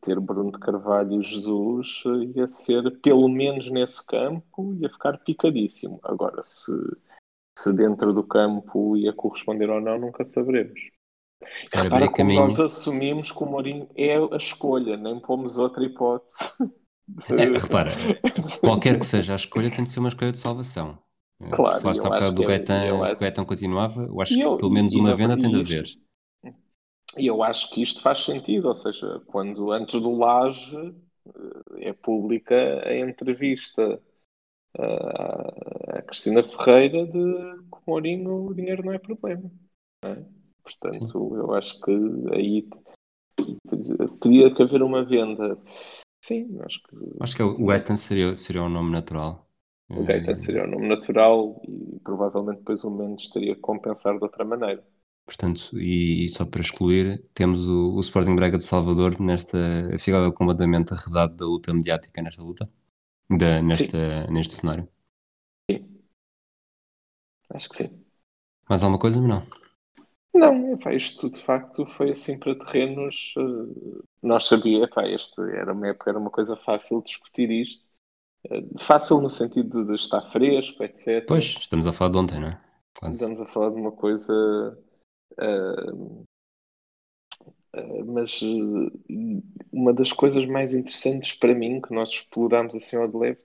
ter Bruno de Carvalho e Jesus eh, ia ser, pelo menos nesse campo, ia ficar picadíssimo. Agora, se, se dentro do campo ia corresponder ou não, nunca saberemos. Era Repara como caminho. nós assumimos que o Mourinho é a escolha, nem pomos outra hipótese. É, repara, qualquer que seja a escolha, tem de ser uma escolha de salvação. Eh, Claro, Falaste eu há bocado do é- Gaetan, eu o Gaetan continuava, eu acho E que eu- pelo menos uma venda tem de haver. E eu acho que isto faz sentido, ou seja, quando antes do Laje eh, é pública a entrevista à à Cristina Ferreira de que o Mourinho o dinheiro não é problema. não é? Portanto, eu acho que aí teria que haver uma venda. Sim, acho que Acho que é o Gaetan seria, seria o nome natural. O Gaeta Eh, seria o nome natural e provavelmente depois o Mendes teria que compensar de outra maneira. Portanto, e, e só para excluir, temos o, o Sporting Braga de Salvador nesta fiel completamente arredado da luta mediática nesta luta, da, nesta, neste cenário. Acho que sim. Mais alguma coisa? Não. Não, epá, isto de facto foi assim para terrenos. eh, nós sabíamos, epá, este era uma época, era uma coisa fácil discutir isto. Fácil no sentido de, estar fresco, etc. Pois, estamos a falar de ontem, não é? Quase. Estamos a falar de uma coisa. eh, eh, mas eh, uma das coisas mais interessantes para mim que nós explorámos assim ao de leve,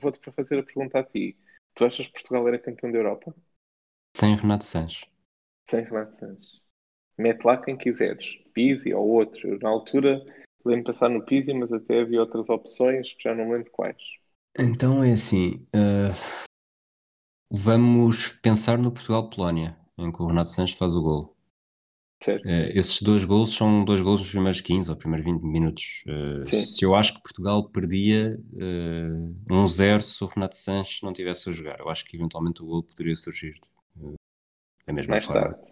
vou-te para fazer a pergunta a ti. Tu achas que Portugal era campeão da Europa? Sem Renato Sanches. Sem Renato Sanches. Mete lá quem quiseres. Pizzi ou outro. Na altura lembro-me de pensar no Pizzi, mas até havia outras opções que já não lembro quais. Então é assim, eh, vamos pensar no Portugal-Polónia, em que o Renato Sanches faz o gol. Certo? Eh, esses dois golos são dois golos nos primeiros 15 ou primeiros 20 minutos. Eh, Sim. se eu acho que Portugal perdia eh, 1-0 se o Renato Sanches não tivesse a jogar, eu acho que eventualmente o gol poderia surgir eh, da mesma Mais forma. tarde.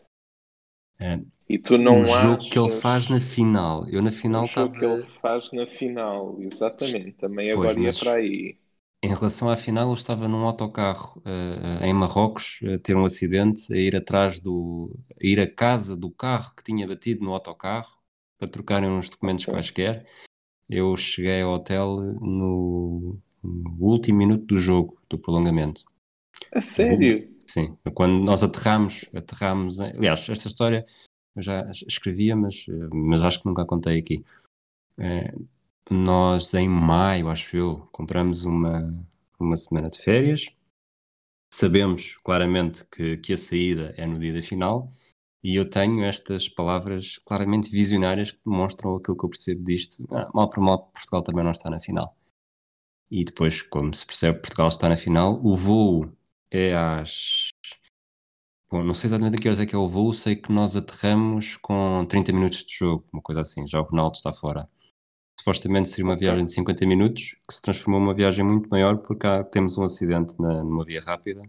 É. E tu não o jogo que ele achas- faz na final, eu na final O jogo estava. que ele faz na final, exatamente. Também Pois, agora ia mas- para aí. Em relação à final, eu estava num autocarro eh, em Marrocos a ter um acidente, a ir atrás do. a ir à casa do carro que tinha batido no autocarro para trocarem uns documentos quaisquer. Eu cheguei ao hotel no, no último minuto do jogo, do prolongamento. A sério? Sim, quando nós aterramos, aterramos. em- Aliás, esta história eu já escrevia, mas, mas acho que nunca a contei aqui. Eh, nós, em maio, acho eu, compramos uma, uma semana de férias. Sabemos claramente que, que a saída é no dia da final. E eu tenho estas palavras claramente visionárias que demonstram aquilo que eu percebo disto. Ah, mal por mal, Portugal também não está na final. E depois, como se percebe, Portugal está na final. O voo é às Bom, não sei exatamente a que horas é que é o voo, sei que nós aterramos com 30 minutos de jogo, uma coisa assim, já o Ronaldo está fora. Supostamente seria uma viagem de 50 minutos, que se transformou numa viagem muito maior, porque cá temos um acidente na, numa via rápida.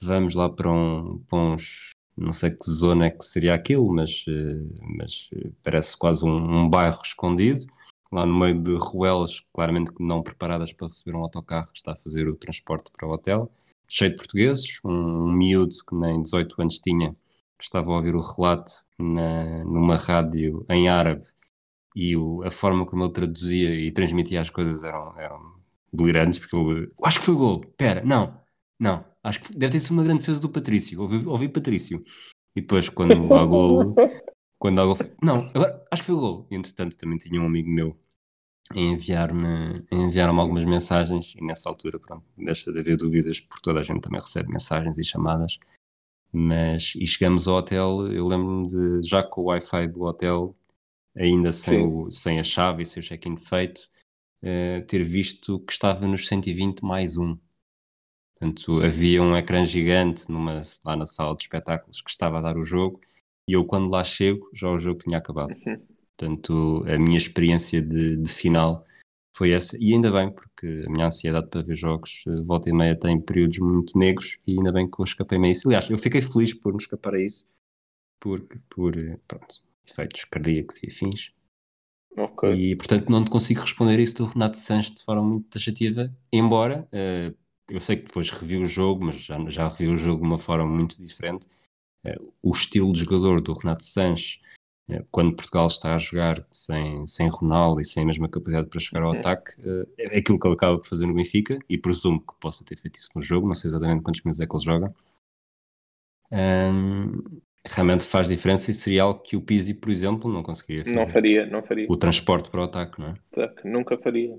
Vamos lá para, um, para uns, não sei que zona é que seria aquilo, mas, eh, mas eh, parece quase um, um bairro escondido, lá no meio de ruelas, claramente não preparadas para receber um autocarro que está a fazer o transporte para o hotel. Cheio de portugueses, um, um miúdo que nem 18 anos tinha, que estava a ouvir o relato na, numa rádio em árabe e o, a forma como ele traduzia e transmitia as coisas eram, eram delirantes, porque ele, acho que foi gol, pera, não, não, acho que deve ter sido uma grande defesa do Patrício, ouvi, ouvi Patrício, e depois quando há gol, quando há gol, não, agora, acho que foi o gol, e entretanto também tinha um amigo meu enviar-me enviar algumas mensagens e nessa altura, pronto, deixa de haver dúvidas porque toda a gente também recebe mensagens e chamadas. Mas, e chegamos ao hotel, eu lembro-me de, já com o Wi-Fi do hotel ainda sem, o, sem a chave e sem o check-in feito uh, ter visto que estava nos 120 mais um portanto havia um ecrã gigante numa, lá na sala de espetáculos que estava a dar o jogo e eu quando lá chego já o jogo tinha acabado uhum. Portanto, a minha experiência de, de, final foi essa, e ainda bem, porque a minha ansiedade para ver jogos, eh, volta e meia, tem períodos muito negros, e ainda bem que eu escapei-me a isso. Aliás, eu fiquei feliz por me escapar a isso, porque, por, eh, pronto, efeitos cardíacos e afins. Okay. E, portanto, não te consigo responder isso do Renato Sanches de forma muito taxativa, embora uh, eu sei que depois revi o jogo, mas já, já revi o jogo de uma forma muito diferente. Uh, o estilo de jogador do Renato Sanches é, quando Portugal está a jogar sem, sem Ronaldo e sem a mesma capacidade para chegar ao uhum. ataque, é aquilo que ele acaba por fazer no Benfica e presumo que possa ter feito isso no jogo, não sei exatamente quantos minutos é que ele joga. Um, realmente faz diferença e seria algo que o Pizzi, por exemplo, não conseguiria fazer. Não faria, não faria. O transporte para o ataque, não é? Nunca faria.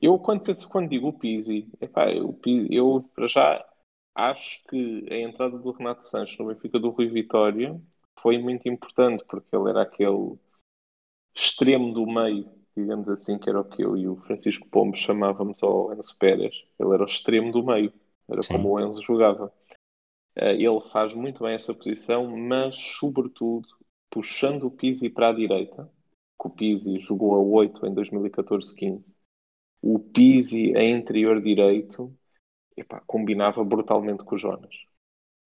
Eu, quando, quando digo o Pizzi, epá, eu, eu para já acho que a entrada do Renato Sanches no Benfica do Rui Vitória foi muito importante, porque ele era aquele extremo do meio, digamos assim, que era o que eu e o Francisco Pombo chamávamos ao Enzo Pérez. Ele era o extremo do meio, era Sim. como o Enzo jogava. Eh, ele faz muito bem essa posição, mas, sobretudo, puxando o Pizzi para a direita, que o Pizzi jogou a 8 em 2014-15, o Pizzi a interior direito epá, combinava brutalmente com o Jonas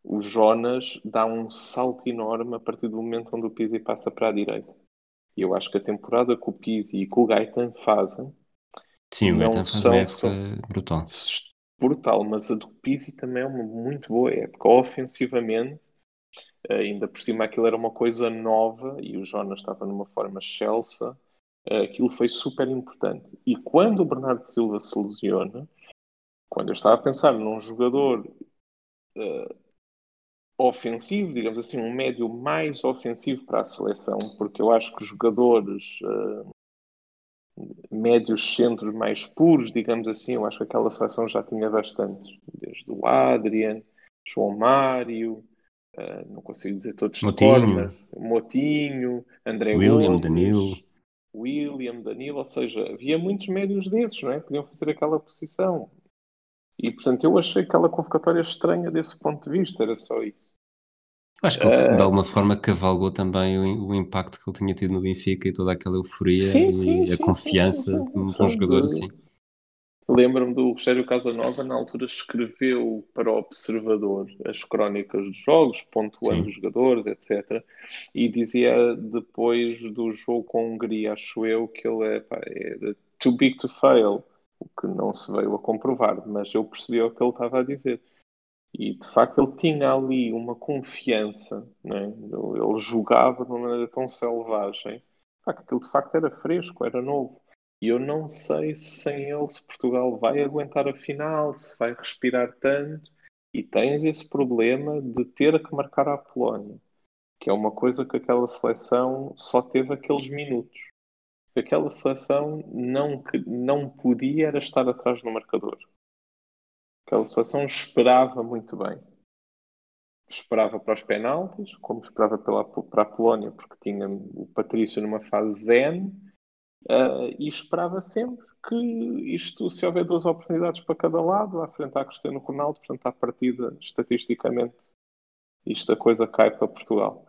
o Jonas dá um salto enorme a partir do momento onde o Pizzi passa para a direita. E eu acho que a temporada que o Pizzi e que o Gaetan fazem. Sim, o Gaetan faz uma época brutal. Brutal, mas a do Pizzi também é uma muito boa época. Ofensivamente, ainda por cima aquilo era uma coisa nova e o Jonas estava numa forma excelsa. Aquilo foi super importante. E quando o Bernardo Silva se lesiona, quando eu estava a pensar num jogador uh, ofensivo, digamos assim, um médio mais ofensivo para a seleção, porque eu acho que os jogadores médios centros mais puros, digamos assim, eu acho que aquela seleção já tinha bastantes, desde o Adrian, João Mário, uh, não consigo dizer todos Motinho. de cor, Motinho, André William, Gomes, Danilo. William, Danilo, ou seja, havia muitos médios desses, não é? Podiam fazer aquela posição. E, portanto, eu achei aquela convocatória estranha desse ponto de vista, era só isso. Acho que ele, de alguma forma cavalgou também o, o, impacto que ele tinha tido no Benfica e toda aquela euforia sim, e sim, a sim, confiança de um, jogador assim. Lembro-me do Rogério Casanova, na altura escreveu para o Observador as crónicas dos jogos, pontuando os jogadores, etc. E dizia depois do jogo com a Hungria, acho eu, que ele é, pá, é too big to fail o que não se veio a comprovar, mas eu percebi o que ele estava a dizer. E de facto ele tinha ali uma confiança, né? ele jogava de uma maneira tão selvagem, que aquilo de facto era fresco, era novo. E eu não sei se sem ele se Portugal vai aguentar a final, se vai respirar tanto. E tens esse problema de ter que marcar a Polónia, que é uma coisa que aquela seleção só teve aqueles minutos aquela seleção não, não podia era estar atrás no marcador. Aquela seleção esperava muito bem. Esperava para os penaltis, como esperava pela, para a Polónia, porque tinha o Patrício numa fase zen, uh, e esperava sempre que isto, se houver duas oportunidades para cada lado, à frente há Cristiano Ronaldo, portanto, à partida, estatisticamente, isto a coisa cai para Portugal.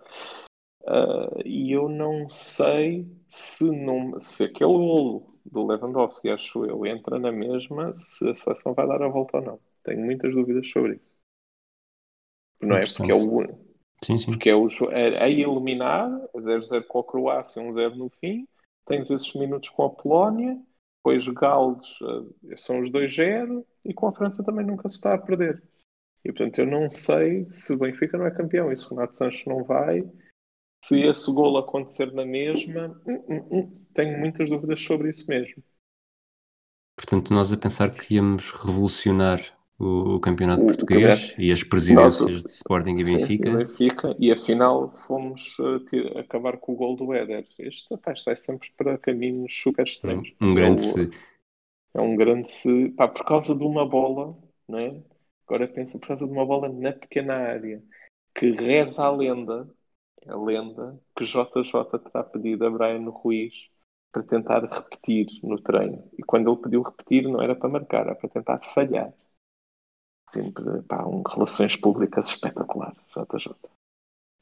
Uh, e eu não sei se, não, se aquele golo do Lewandowski, acho eu, entra na mesma, se a seleção vai dar a volta ou não. Tenho muitas dúvidas sobre isso. Não é? Porque é o, sim, sim. Porque é, o, é a eliminar, 0-0 com a Croácia, 1-0 no fim, tens esses minutos com a Polónia, depois Gales uh, são os 2-0 e com a França também nunca se está a perder. E portanto eu não sei se o Benfica não é campeão e se o Renato Sanches não vai, se esse gol acontecer na mesma, hum, hum, hum, tenho muitas dúvidas sobre isso mesmo. Portanto, nós a pensar que íamos revolucionar o, o campeonato o, português e as presidências Nós, de Sporting e Benfica. Sim, Benfica. E afinal fomos uh, acabar com o gol do Éder. Este rapaz vai sempre para caminhos super estranhos. Um, um grande se. É um grande se. Pá, por causa de uma bola, né? agora penso por causa de uma bola na pequena área, que reza a lenda, a lenda que JJ terá pedido a Brian Ruiz para tentar repetir no treino. E quando ele pediu repetir, não era para marcar, era para tentar falhar sempre pá, um relações públicas espetacular, JJ.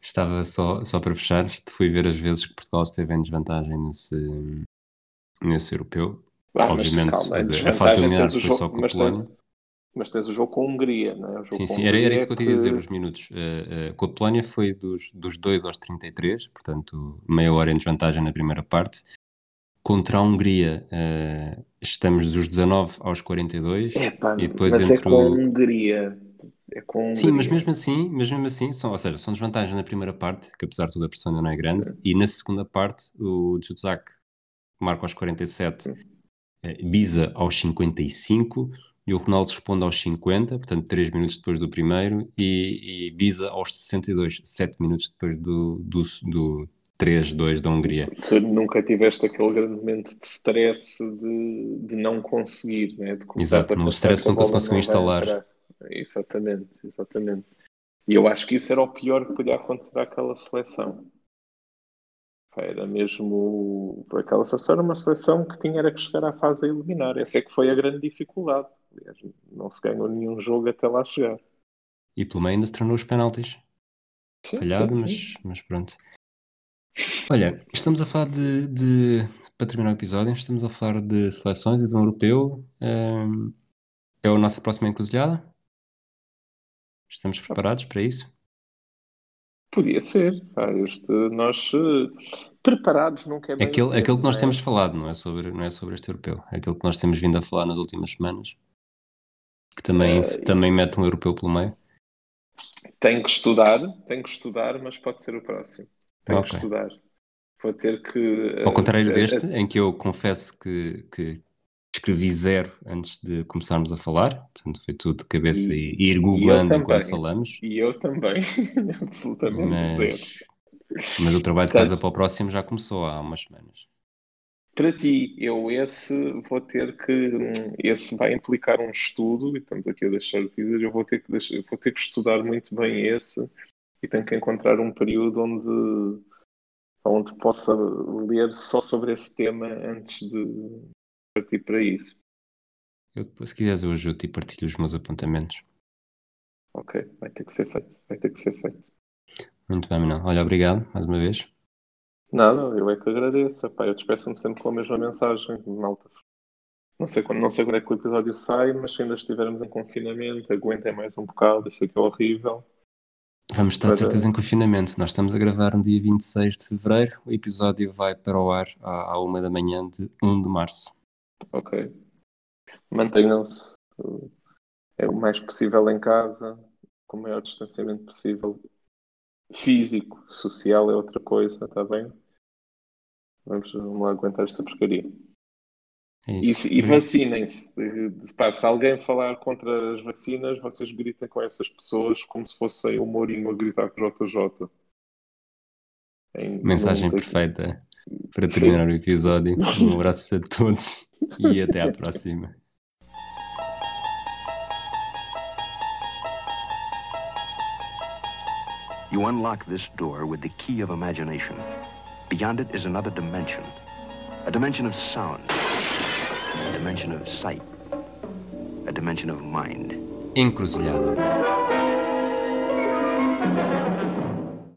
Estava só, só para fechar, fui ver as vezes que Portugal esteve em desvantagem nesse, nesse europeu. Ah, Obviamente, calma, a, a fase eliminar foi só com a Polónia. Mas tens o jogo com a Hungria, não é? sim, sim, era, era isso que eu te ia dizer, os minutos. Uh, uh, com a Polónia foi dos, dos 2 aos 33, portanto, meia hora em desvantagem na primeira parte. Contra a Hungria, uh, estamos dos 19 aos 42 Epá, e depois mas é entre é com a Hungria. É com Hungria. Sim, mas mesmo assim, mas mesmo assim são, ou seja, são desvantagens na primeira parte, que apesar de tudo a pressão ainda não é grande, Sim. e na segunda parte o Jutsak marca aos 47, Sim. Eh, Biza aos 55 e o Ronaldo responde aos 50, portanto 3 minutos depois do primeiro, e, e Biza aos 62, 7 minutos depois do, do, do 3-2 da Hungria. Se nunca tiveste aquele grande momento de stress de, de não conseguir, né? de Exato, no stress nunca se conseguiu instalar. Exatamente, exatamente. E eu acho que isso era o pior que podia acontecer àquela seleção. Era mesmo. Aquela seleção era uma seleção que tinha era que chegar à fase a eliminar. Essa é que foi a grande dificuldade. Aliás, não se ganhou nenhum jogo até lá chegar. E pelo meio ainda se tornou os penaltis. Sim, Falhado, sim, sim. Mas, mas pronto. Olha, estamos a falar de, de, Para terminar o episódio, estamos a falar de seleções e de um europeu. É a nossa próxima encruzilhada? Estamos preparados para isso? Podia ser. este, nós eh, preparados nunca é bem aquele, aquele que nós é? temos falado, não é, sobre, não é sobre este europeu. É aquele que nós temos vindo a falar nas últimas semanas. Que também, é, também mete um europeu pelo meio. Tem que estudar, tem que estudar, mas pode ser o próximo. Tenho okay. que estudar. Vou ter que. Ao contrário uh, deste, uh, em que eu confesso que, que escrevi zero antes de começarmos a falar, portanto foi tudo de cabeça e, e ir googlando enquanto falamos. E eu também, absolutamente mas, zero. Mas o trabalho de casa para o próximo já começou há umas semanas. Para ti, eu esse vou ter que, esse vai implicar um estudo, e estamos aqui a deixar de dizer, eu vou ter que, deixar, vou ter que estudar muito bem esse e tenho que encontrar um período onde, onde possa ler só sobre esse tema antes de partir para isso. Eu, se quiseres, eu ajudo e partilho os meus apontamentos. Ok, vai ter que ser feito. Vai ter que ser feito. Muito bem, Manuel. Olha, obrigado mais uma vez. Nada, eu é que agradeço. Epá, eu despeço-me sempre com a mesma mensagem, malta. Não sei, quando, não sei quando é que o episódio sai, mas se ainda estivermos em confinamento, aguentem mais um bocado, sei que é horrível. Vamos estar de certeza em confinamento. Nós estamos a gravar no dia 26 de fevereiro. O episódio vai para o ar à, à uma da manhã de 1 de março. Ok. Mantenham-se é o mais possível em casa, com o maior distanciamento possível. Físico, social é outra coisa, está bem? Vamos, vamos lá aguentar esta porcaria. É isso. E, e vacinem-se. Se alguém falar contra as vacinas, vocês gritem com essas pessoas como se fossem o Mourinho a gritar com o JJ. Em, Mensagem perfeita para terminar Sim. o episódio. Um abraço a todos e até à próxima. You unlock this door with the key of imagination. Beyond it is another dimension. A dimension of sound. A dimension of sight. A dimension of mind. Encruzilhada.